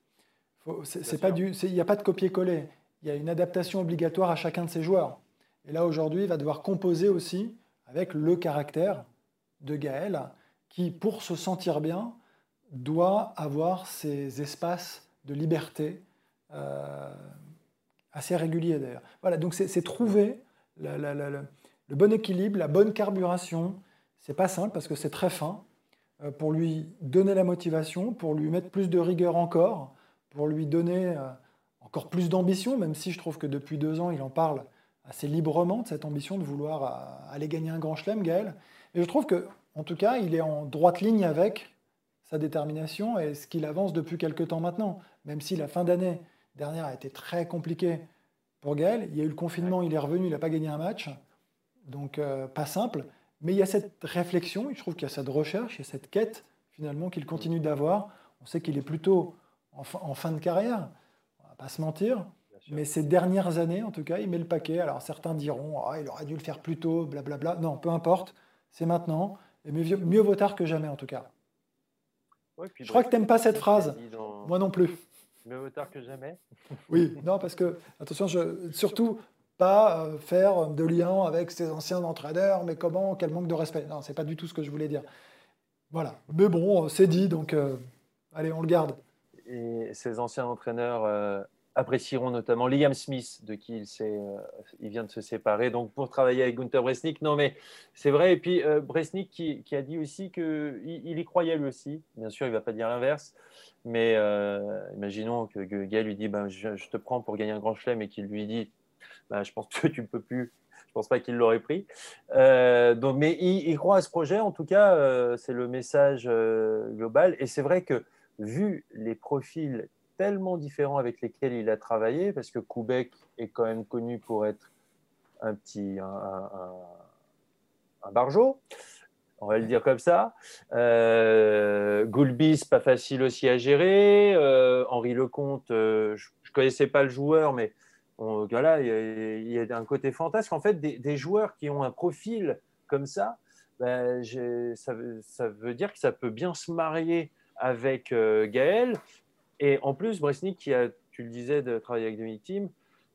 Il n'y a pas de copier-coller. Il y a une adaptation obligatoire à chacun de ses joueurs. Et là aujourd'hui, il va devoir composer aussi avec le caractère de Gaël, qui pour se sentir bien doit avoir ses espaces de liberté euh, assez réguliers d'ailleurs. Voilà, donc c'est trouver le bon équilibre, la bonne carburation. C'est pas simple parce que c'est très fin. Euh, pour lui donner la motivation, pour lui mettre plus de rigueur encore, pour lui donner euh, encore plus d'ambition, même si je trouve que depuis deux ans, il en parle assez librement de cette ambition de vouloir aller gagner un grand chelem, Gaël. Et je trouve que, en tout cas, il est en droite ligne avec sa détermination et ce qu'il avance depuis quelques temps maintenant. Même si la fin d'année dernière a été très compliquée pour Gaël, il y a eu le confinement, il est revenu, il n'a pas gagné un match, donc pas simple. Mais il y a cette réflexion, je trouve qu'il y a cette recherche, il y a cette quête finalement qu'il continue d'avoir. On sait qu'il est plutôt en fin, de carrière, on ne va pas se mentir, mais ces dernières années, en tout cas, il met le paquet. Alors certains diront, ah, il aurait dû le faire plus tôt, blablabla. Non, peu importe, c'est maintenant, et mieux, mieux, vaut tard que jamais en tout cas. Je crois que tu n'aimes pas cette phrase, moi non plus. Mieux vaut tard que jamais. oui, non, parce que, attention, je, surtout, pas euh, faire de lien avec ses anciens entraîneurs, mais comment, quel manque de respect. Non, c'est pas du tout ce que je voulais dire. Voilà. Mais bon, c'est dit, donc euh, allez, on le garde. Et ses anciens entraîneurs euh, apprécieront notamment Liam Smith, de qui il, euh, il, vient de se séparer, donc pour travailler avec Gunther Bresnik. Non, mais c'est vrai. Et puis euh, Bresnik qui, a dit aussi qu'il il y croyait lui aussi. Bien sûr, il ne va pas dire l'inverse. Mais euh, imaginons que, Gaël lui dit ben, je, te prends pour gagner un grand chelem et qu'il lui dit ben, Je pense que tu ne peux plus. Je ne pense pas qu'il l'aurait pris. donc, mais il, il, croit à ce projet. En tout cas, c'est le message global. Et c'est vrai que vu les profils tellement différents avec lesquels il a travaillé, parce que Koubek est quand même connu pour être un petit un, un, on va le dire comme ça. Euh, Goulbis, pas facile aussi à gérer. Euh, Henri Lecomte, euh, je ne connaissais pas le joueur, mais voilà, il y, a, un côté fantasque. En fait, des, joueurs qui ont un profil comme ça, ben, ça, ça, veut dire que ça peut bien se marier avec euh, Gaël. Et en plus, Bresnik, qui tu le disais, de travailler avec Dominic Thiem,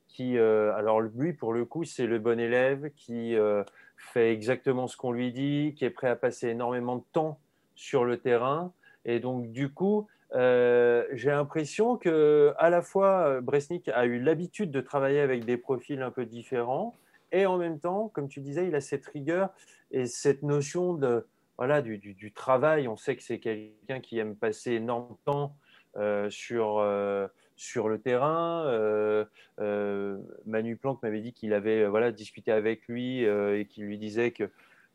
qui, euh, alors lui, pour le coup, c'est le bon élève qui euh, fait exactement ce qu'on lui dit, qui est prêt à passer énormément de temps sur le terrain. Et donc, du coup, euh, j'ai l'impression que à la fois Bresnik a eu l'habitude de travailler avec des profils un peu différents, et en même temps, comme tu disais, il a cette rigueur et cette notion de voilà du, travail. On sait que c'est quelqu'un qui aime passer énormément de temps sur, euh, sur le terrain. Euh, Manu Planck m'avait dit qu'il avait voilà, discuté avec lui et qu'il lui disait que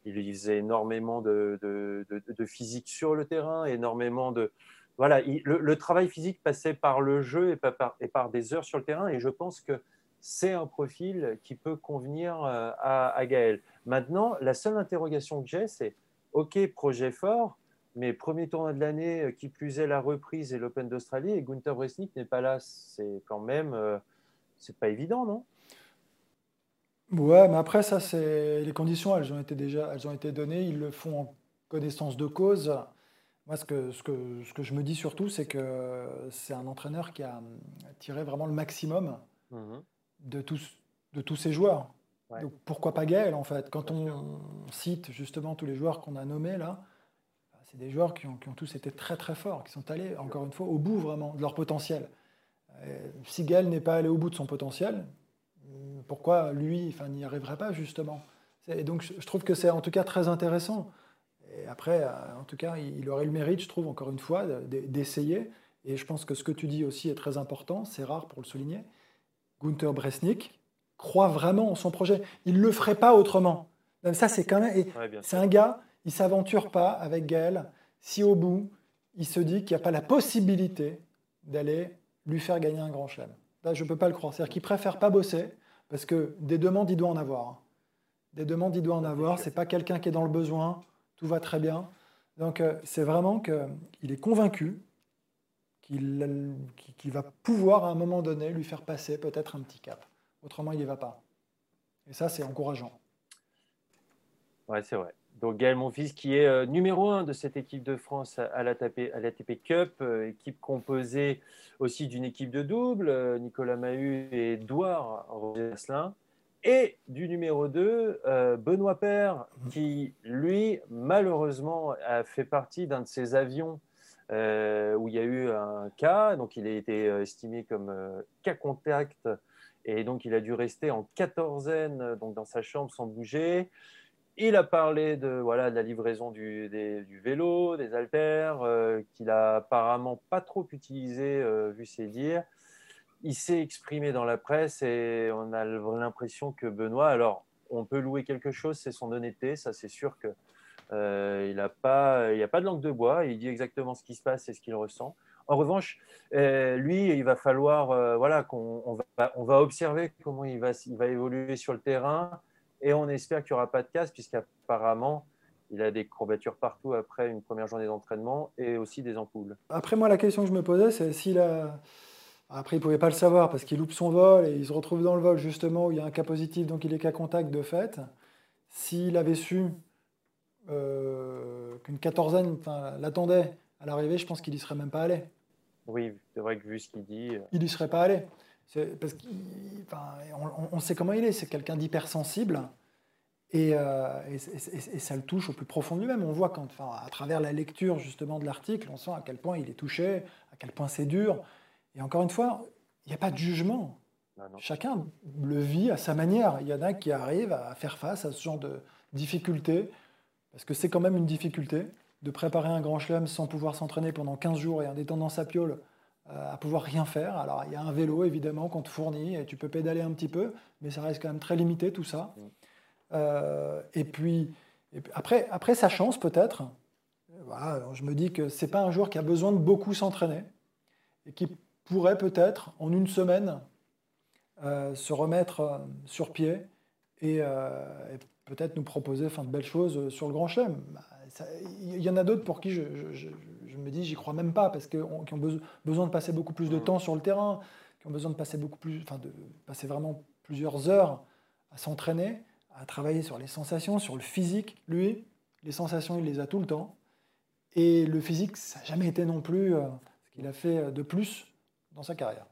il faisait énormément de, de, de, physique sur le terrain, énormément de voilà, le, travail physique passait par le jeu et par, et par des heures sur le terrain, et je pense que c'est un profil qui peut convenir à, à Gaël. Maintenant, la seule interrogation que j'ai, c'est OK, projet fort, mais premier tournoi de l'année, euh, qui plus est la reprise et l'Open d'Australie, et Gunther Bresnik n'est pas là. C'est quand même, euh, c'est pas évident, non? Ouais, mais après ça, c'est les conditions, elles ont été déjà, elles ont été données. Ils le font en connaissance de cause. Moi, ce que, ce que, ce que je me dis surtout, c'est que c'est un entraîneur qui a tiré vraiment le maximum mhm. de tous, de tous ses joueurs. Donc pourquoi pas Gaël en fait? Quand on cite justement tous les joueurs qu'on a nommés là, c'est des joueurs qui ont, tous été très très forts, qui sont allés, encore une fois, au bout vraiment de leur potentiel. si Gaël n'est pas allé au bout de son potentiel, pourquoi lui enfin, n'y arriverait pas justement? Et donc je trouve que c'est en tout cas très intéressant. Et après, en tout cas, il aurait le mérite, je trouve, encore une fois, d'essayer. Et je pense que ce que tu dis aussi est très important, c'est rare pour le souligner. Gunther Bresnik croit vraiment en son projet. Il ne le ferait pas autrement. Ça, c'est quand même. c'est un gars il s'aventure pas avec Gaël si au bout, il se dit qu'il n'y a pas la possibilité d'aller lui faire gagner un grand chelem. Là, je ne peux pas le croire. C'est-à-dire qu'il préfère pas bosser parce que des demandes, il doit en avoir. Des demandes, il doit en avoir. C'est pas quelqu'un qui est dans le besoin. Tout va très bien. Donc, euh, c'est vraiment qu'il est convaincu qu'il va pouvoir à un moment donné lui faire passer peut-être un petit cap. Autrement, il n'y va pas. Et ça, c'est encourageant. Ouais, c'est vrai. Donc Gaël Monfils qui est euh, numéro un de cette équipe de France à l'ATP, Cup, euh, équipe composée aussi d'une équipe de double, euh, Nicolas Mahut et Edouard Roger et du numéro 2, Benoît Père, qui lui, malheureusement, a fait partie d'un de ces avions où il y a eu un cas, donc il a été estimé comme cas contact, et donc il a dû rester en quatorzaine donc dans sa chambre sans bouger. Il a parlé de, voilà, la livraison du, vélo, des haltères, euh, qu'il a apparemment pas trop utilisé, euh, vu ses dires. Il s'est exprimé dans la presse et on a l'impression que Benoît, alors on peut louer quelque chose, c'est son honnêteté, ça c'est sûr que euh, il n'a pas, il a pas de langue de bois, il dit exactement ce qui se passe et ce qu'il ressent. En revanche, lui, il va falloir, voilà, qu'on va, on va observer comment il va, il va évoluer sur le terrain et on espère qu'il n'y aura pas de casse, puisqu'apparemment, il a des courbatures partout après une première journée d'entraînement et aussi des ampoules. Après, moi, la question que je me posais, c'est s'il a. Après, il ne pouvait pas le savoir parce qu'il loupe son vol et il se retrouve dans le vol justement où il y a un cas positif, donc il est cas contact de fait. S'il avait su euh, qu'une quatorzaine l'attendait à l'arrivée, je pense qu'il n'y serait même pas allé. Oui, c'est vrai que vu ce qu'il dit. Euh, il n'y serait pas allé. Parce on, sait comment il est, c'est quelqu'un d'hypersensible. Et, euh, et, ça le touche au plus profond de lui-même. On voit quand, à travers la lecture justement de l'article, on sent à quel point il est touché, à quel point c'est dur. Et encore une fois, n'y a pas de jugement. Chacun le vit à sa manière. Il y en a qui arrivent à faire face à ce genre de difficultés, parce que c'est quand même une difficulté de préparer un grand chelem sans pouvoir s'entraîner pendant 15 jours et en étant dans sa piole à pouvoir rien faire. Alors il y a un vélo évidemment qu'on te fournit et tu peux pédaler un petit peu, mais ça reste quand même très limité tout ça. Mm. Euh, et, puis, après, après sa chance peut-être, je me dis que c'est pas un joueur qui a besoin de beaucoup s'entraîner et qui pourrait peut-être en une semaine euh, se remettre sur pied et, peut-être nous proposer enfin, de belles choses sur le Grand Chelem. Bah, il y en a d'autres pour qui je, me dis, j'y crois même pas, parce que, qui ont besoin de passer beaucoup plus de mm. temps sur le terrain, qui ont besoin de passer beaucoup plus, enfin, de passer vraiment plusieurs heures à s'entraîner, à travailler sur les sensations, sur le physique. Lui, les sensations, il les a tout le temps. Et le physique, ça n'a jamais été non plus euh, ce qu'il a fait euh, de plus dans sa carrière.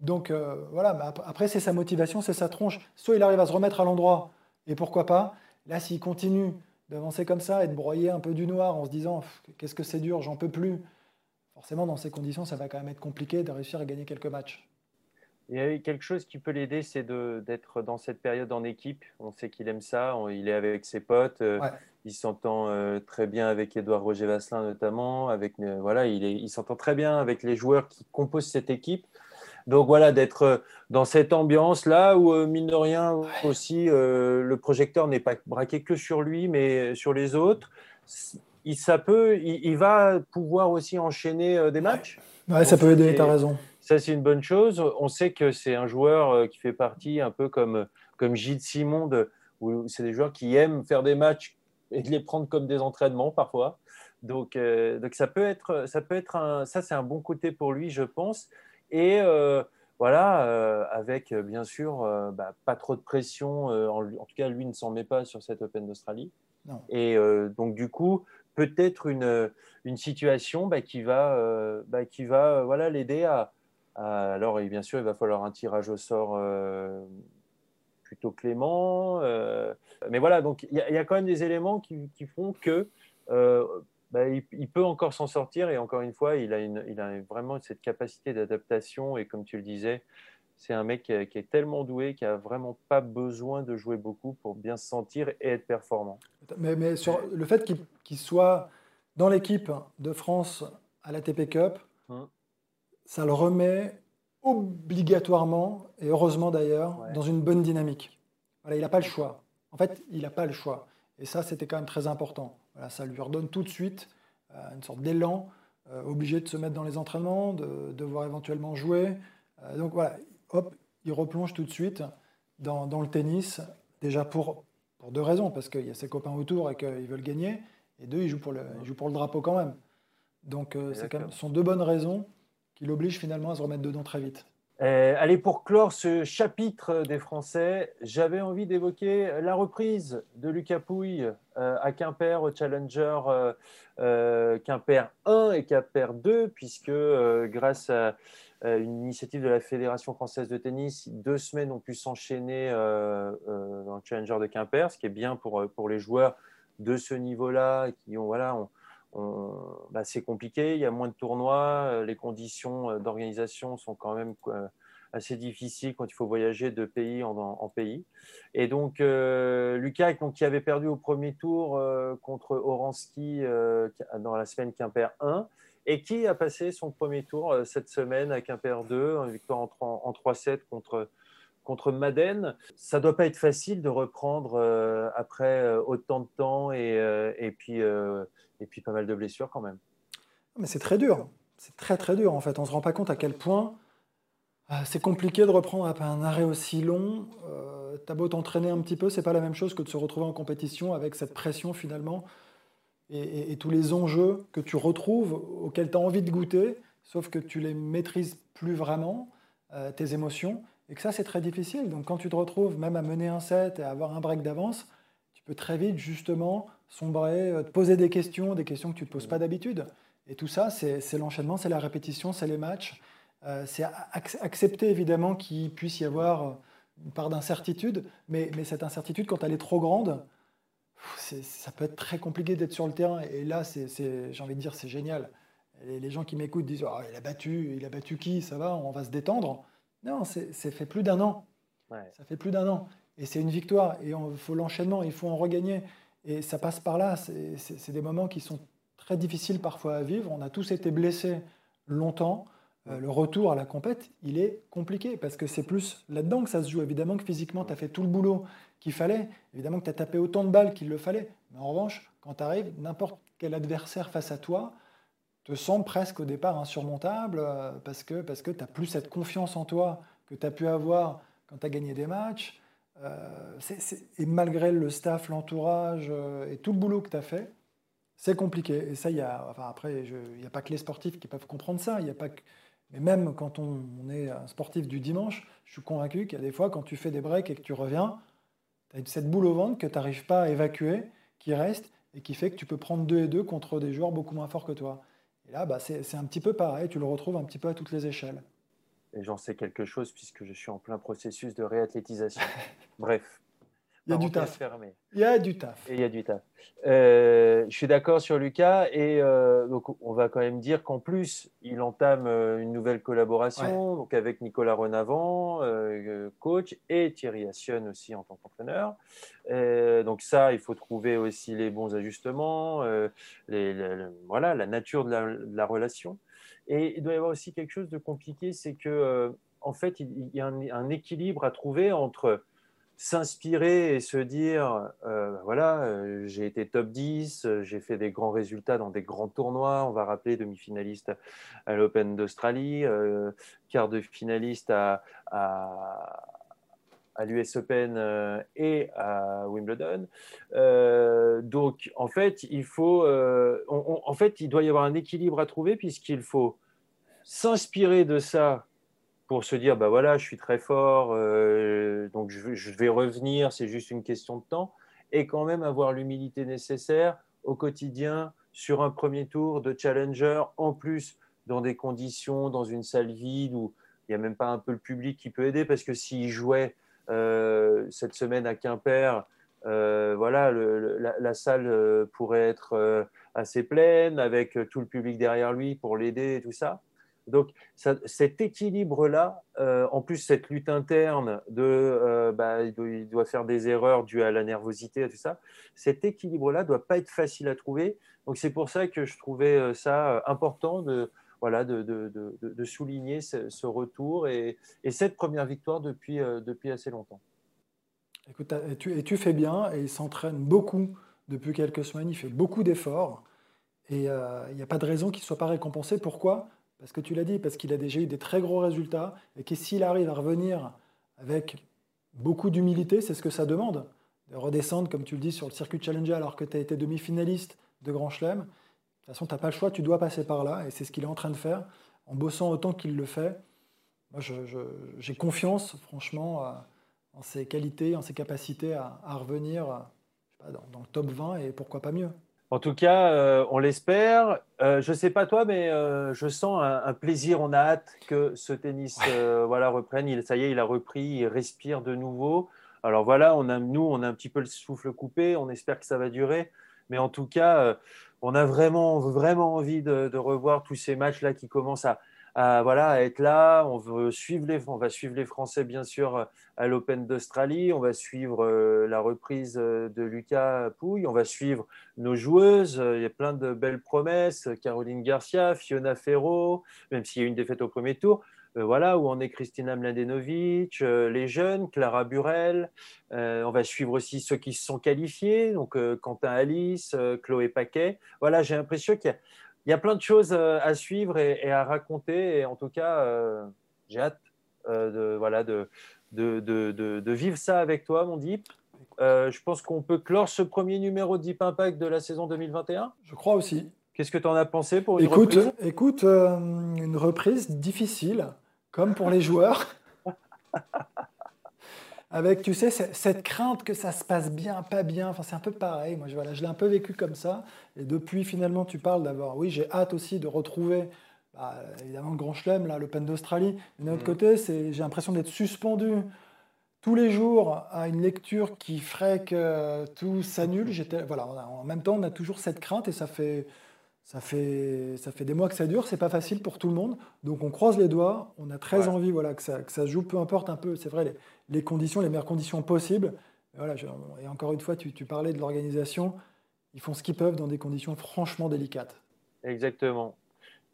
Donc euh, voilà, après, c'est sa motivation, c'est sa tronche. Soit il arrive à se remettre à l'endroit, et pourquoi pas. Là, s'il continue d'avancer comme ça et de broyer un peu du noir en se disant qu'est-ce que c'est dur, j'en peux plus. Forcément, dans ces conditions, ça va quand même être compliqué de réussir à gagner quelques matchs. Il y a quelque chose qui peut l'aider, c'est d'être dans cette période en équipe. On sait qu'il aime ça, il est avec ses potes, euh, il s'entend euh, très bien avec Édouard Roger Vasselin notamment, avec, euh, voilà, il, il s'entend très bien avec les joueurs qui composent cette équipe. Donc voilà, d'être euh, dans cette ambiance-là où, euh, mine de rien, aussi, euh, le projecteur n'est pas braqué que sur lui, mais sur les autres. Il, ça peut, il, va pouvoir aussi enchaîner des matchs. Ouais, ça peut aider, tu as raison. Ça, c'est une bonne chose. On sait que c'est un joueur qui fait partie un peu comme, comme Gilles Simon, où c'est des joueurs qui aiment faire des matchs et de les prendre comme des entraînements parfois. Donc, donc ça peut être, ça peut être un, ça c'est un bon côté pour lui, je pense. Et euh, voilà, euh, avec euh, bien sûr bah, pas trop de pression. En, tout cas, lui ne s'en met pas sur cette Open d'Australie. Et donc, du coup, peut-être une, une situation bah, qui va, bah, qui va voilà, l'aider à, Alors, et bien sûr, il va falloir un tirage au sort plutôt clément. mais voilà, donc il y, y, a quand même des éléments qui, qui font que bah, il, peut encore s'en sortir et encore une fois, il a, il a vraiment cette capacité d'adaptation et comme tu le disais, c'est un mec qui, est tellement doué qu'il n'a vraiment pas besoin de jouer beaucoup pour bien se sentir et être performant. Mais, mais sur le fait qu'il soit dans l'équipe de France à la TP Cup, hum. ça le remet obligatoirement, et heureusement d'ailleurs, dans une bonne dynamique. Voilà, il n'a pas le choix. En fait, il n'a pas le choix. Et ça, c'était quand même très important ça lui redonne tout de suite euh, une sorte d'élan, euh, obligé de se mettre dans les entraînements, de devoir éventuellement jouer. Euh, donc voilà, hop, il replonge tout de suite dans, le tennis, déjà pour, pour deux raisons, parce qu'il y a ses copains autour et qu'ils veulent gagner, et deux, il joue pour le, joue pour le drapeau quand même. Donc c'est quand même, sont deux bonnes raisons qui l'obligent finalement à se remettre dedans très vite. Euh, allez, pour clore ce chapitre des Français, j'avais envie d'évoquer la reprise de Lucas Pouille euh, à Quimper au Challenger euh, Quimper 1 et Quimper 2, puisque grâce à une initiative de la Fédération française de tennis, deux semaines ont pu s'enchaîner dans le Challenger de Quimper, ce qui est bien pour, pour les joueurs de ce niveau-là qui ont voilà, bah, c'est compliqué, il y a moins de tournois, euh, les conditions euh, d'organisation sont quand même assez difficiles quand il faut voyager de pays en, pays. Et donc, euh, Lucas, donc, qui avait perdu au premier tour contre Oranski dans la semaine Quimper 1, et qui a passé son premier tour cette semaine à Quimper 2, une victoire en 3-7 contre contre Madden. Ça ne doit pas être facile de reprendre euh, après euh, autant de temps et, euh, et puis, et puis pas mal de blessures quand même. Mais c'est très dur. C'est très très dur en fait. On ne se rend pas compte à quel point c'est compliqué de reprendre après un arrêt aussi long. T'as beau t'entraîner un petit peu, c'est pas la même chose que de se retrouver en compétition avec cette pression finalement et, tous les enjeux que tu retrouves auxquels tu as envie de goûter, sauf que tu les maîtrises plus vraiment, tes émotions. Et que ça, c'est très difficile. Donc quand tu te retrouves même à mener un set et à avoir un break d'avance, tu peux très vite justement sombrer, euh, te poser des questions, des questions que tu ne te poses pas d'habitude. Et tout ça, c'est l'enchaînement, c'est la répétition, c'est les matchs. Euh, c'est accepter évidemment qu'il puisse y avoir euh, une part d'incertitude, mais, mais, cette incertitude, quand elle est trop grande, ça peut être très compliqué d'être sur le terrain. Et là, j'ai envie de dire, c'est génial. les gens qui m'écoutent disent oh, il a battu, il a battu qui Ça va, on va se détendre. Non, c'est fait plus d'un an. Ça fait plus d'un an. Et c'est une victoire. Et il faut l'enchaînement, il faut en regagner. Et ça passe par là. C'est des moments qui sont très difficiles parfois à vivre. On a tous été blessés longtemps. Euh, le retour à la compète, il est compliqué parce que c'est plus là-dedans que ça se joue. Évidemment que physiquement, tu as fait tout le boulot qu'il fallait. Évidemment que tu as tapé autant de balles qu'il le fallait. Mais en revanche, quand tu arrives, n'importe quel adversaire face à toi te semble presque au départ insurmontable euh, parce que, parce que tu n'as plus cette confiance en toi que tu as pu avoir quand tu as gagné des matchs. Euh, et malgré le staff, l'entourage et tout le boulot que tu as fait, c'est compliqué. Et ça, y a, enfin, après, il n'y a pas que les sportifs qui peuvent comprendre ça. Y a pas mais même quand on, est un sportif du dimanche, je suis convaincu qu'il y a des fois, quand tu fais des breaks et que tu reviens, tu as cette boule au ventre que tu n'arrives pas à évacuer, qui reste et qui fait que tu peux prendre deux et deux contre des joueurs beaucoup moins forts que toi. Et là, bah, c'est un petit peu pareil, tu le retrouves un petit peu à toutes les échelles. Et j'en sais quelque chose puisque je suis en plein processus de réathlétisation. Bref. Il y a du taf. Il y a du taf. il y a du taf. Euh, je suis d'accord sur Lucas et euh, donc on va quand même dire qu'en plus il entame euh, une nouvelle collaboration donc avec Nicolas Renavant, coach, et Thierry Assion aussi en tant qu'entraîneur. donc ça, il faut trouver aussi les bons ajustements, les, voilà la nature de la, relation. Et il doit y avoir aussi quelque chose de compliqué, c'est que en fait il, y a un équilibre à trouver entre s'inspirer et se dire euh, voilà, euh, j'ai été top 10, euh, j'ai fait des grands résultats dans des grands tournois. On va rappeler demi-finaliste à l'Open d'Australie, quart de finaliste à, l'US Open et à Wimbledon. donc, en fait, il faut, en fait, il doit y avoir un équilibre à trouver puisqu'il faut s'inspirer de ça pour se dire, bah voilà, je suis très fort, euh, donc je, vais revenir, c'est juste une question de temps, et quand même avoir l'humilité nécessaire au quotidien sur un premier tour de challenger, en plus dans des conditions, dans une salle vide où il n'y a même pas un peu le public qui peut aider, parce que s'il jouait euh, cette semaine à Quimper, euh, voilà, la, salle pourrait être assez pleine avec tout le public derrière lui pour l'aider et tout ça. Donc cet équilibre-là, euh, en plus cette lutte interne de, euh, bah, il, doit, faire des erreurs dues à la nervosité et tout ça, cet équilibre-là doit pas être facile à trouver. Donc c'est pour ça que je trouvais euh, ça important de, voilà, de, souligner ce, retour et, et, cette première victoire depuis, depuis assez longtemps. Écoute, et tu, fais bien et il s'entraîne beaucoup depuis quelques semaines, il fait beaucoup d'efforts et il n'y a pas de raison qu'il ne soit pas récompensé. Pourquoi? Parce que tu l'as dit, parce qu'il a déjà eu des très gros résultats, et que s'il arrive à revenir avec beaucoup d'humilité, c'est ce que ça demande, de redescendre, comme tu le dis, sur le circuit Challenger alors que tu as été demi-finaliste de Grand Chelem. De toute façon, tu n'as pas le choix, tu dois passer par là, et c'est ce qu'il est en train de faire, en bossant autant qu'il le fait. Moi, j'ai confiance, franchement, euh, en ses qualités, en ses capacités à, revenir euh, dans le top 20, et pourquoi pas mieux. En tout cas, euh, on l'espère. Euh, je ne sais pas toi, mais euh, je sens un, plaisir. On a hâte que ce tennis voilà, reprenne. Il, ça y est, il a repris, il respire de nouveau. Alors voilà, on a, nous, on a un petit peu le souffle coupé. On espère que ça va durer. Mais en tout cas, on a vraiment, vraiment envie de, revoir tous ces matchs-là qui commencent à, à, voilà, être là. On, veut suivre les, on va suivre les Français, bien sûr, à l'Open d'Australie. On va suivre euh, la reprise euh, de Lucas Pouille. On va suivre nos joueuses. Il y a plein de belles promesses. Caroline Garcia, Fiona Ferro, même s'il y a une défaite au premier tour. Euh, voilà, où on est Christina Mladenovic, les jeunes, Clara Burel. on va suivre aussi ceux qui se sont qualifiés, donc Quentin Alice, Chloé Paquet. Voilà, j'ai l'impression qu'il y a il y a plein de choses euh, à suivre et, à raconter. Et en tout cas, euh, j'ai hâte euh, de, voilà, de, de, de, de, vivre ça avec toi, mon Deep. je pense qu'on peut clore ce premier numéro de Deep Impact de la saison 2021. Je crois aussi. Qu'est-ce que tu en as pensé pour une écoute, reprise? Écoute, une reprise difficile, comme pour les joueurs. avec, tu sais, cette crainte que ça se passe bien, pas bien. Enfin, c'est un peu pareil. Moi, je, voilà, je l'ai un peu vécu comme ça. Et depuis, finalement, tu parles d'avoir. Oui, j'ai hâte aussi de retrouver, bah, évidemment, le Grand Chelem, là, l'Open d'Australie. D'un autre mmh. côté, j'ai l'impression d'être suspendu tous les jours à une lecture qui ferait que tout s'annule. Voilà, en même temps, on a toujours cette crainte et ça fait Ça fait, ça fait des mois que ça dure, c'est pas facile pour tout le monde. Donc on croise les doigts, on a très envie voilà, que, ça, que ça joue, peu importe un peu, c'est vrai, les, conditions, les meilleures conditions possibles. Et, voilà, et encore une fois, tu, tu parlais de l'organisation, ils font ce qu'ils peuvent dans des conditions franchement délicates. Exactement.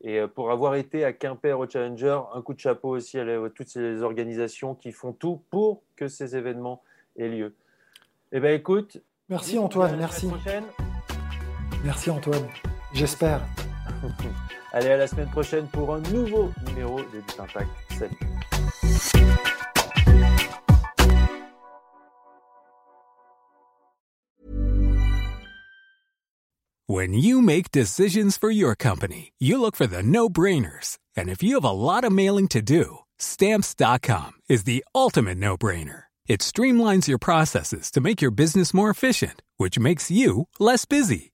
Et euh, pour avoir été à Quimper au Challenger, un coup de chapeau aussi à, toutes ces organisations qui font tout pour que ces événements aient lieu. Eh bien, écoute. Merci Antoine, merci. Merci Antoine. J'espère. Allez, à la semaine prochaine pour un nouveau numéro de Deep Impact. Salut. When you make decisions for your company, you look for the no-brainers. And if you have a lot of mailing to do, stamps.com is the ultimate no-brainer. It streamlines your processes to make your business more efficient, which makes you less busy.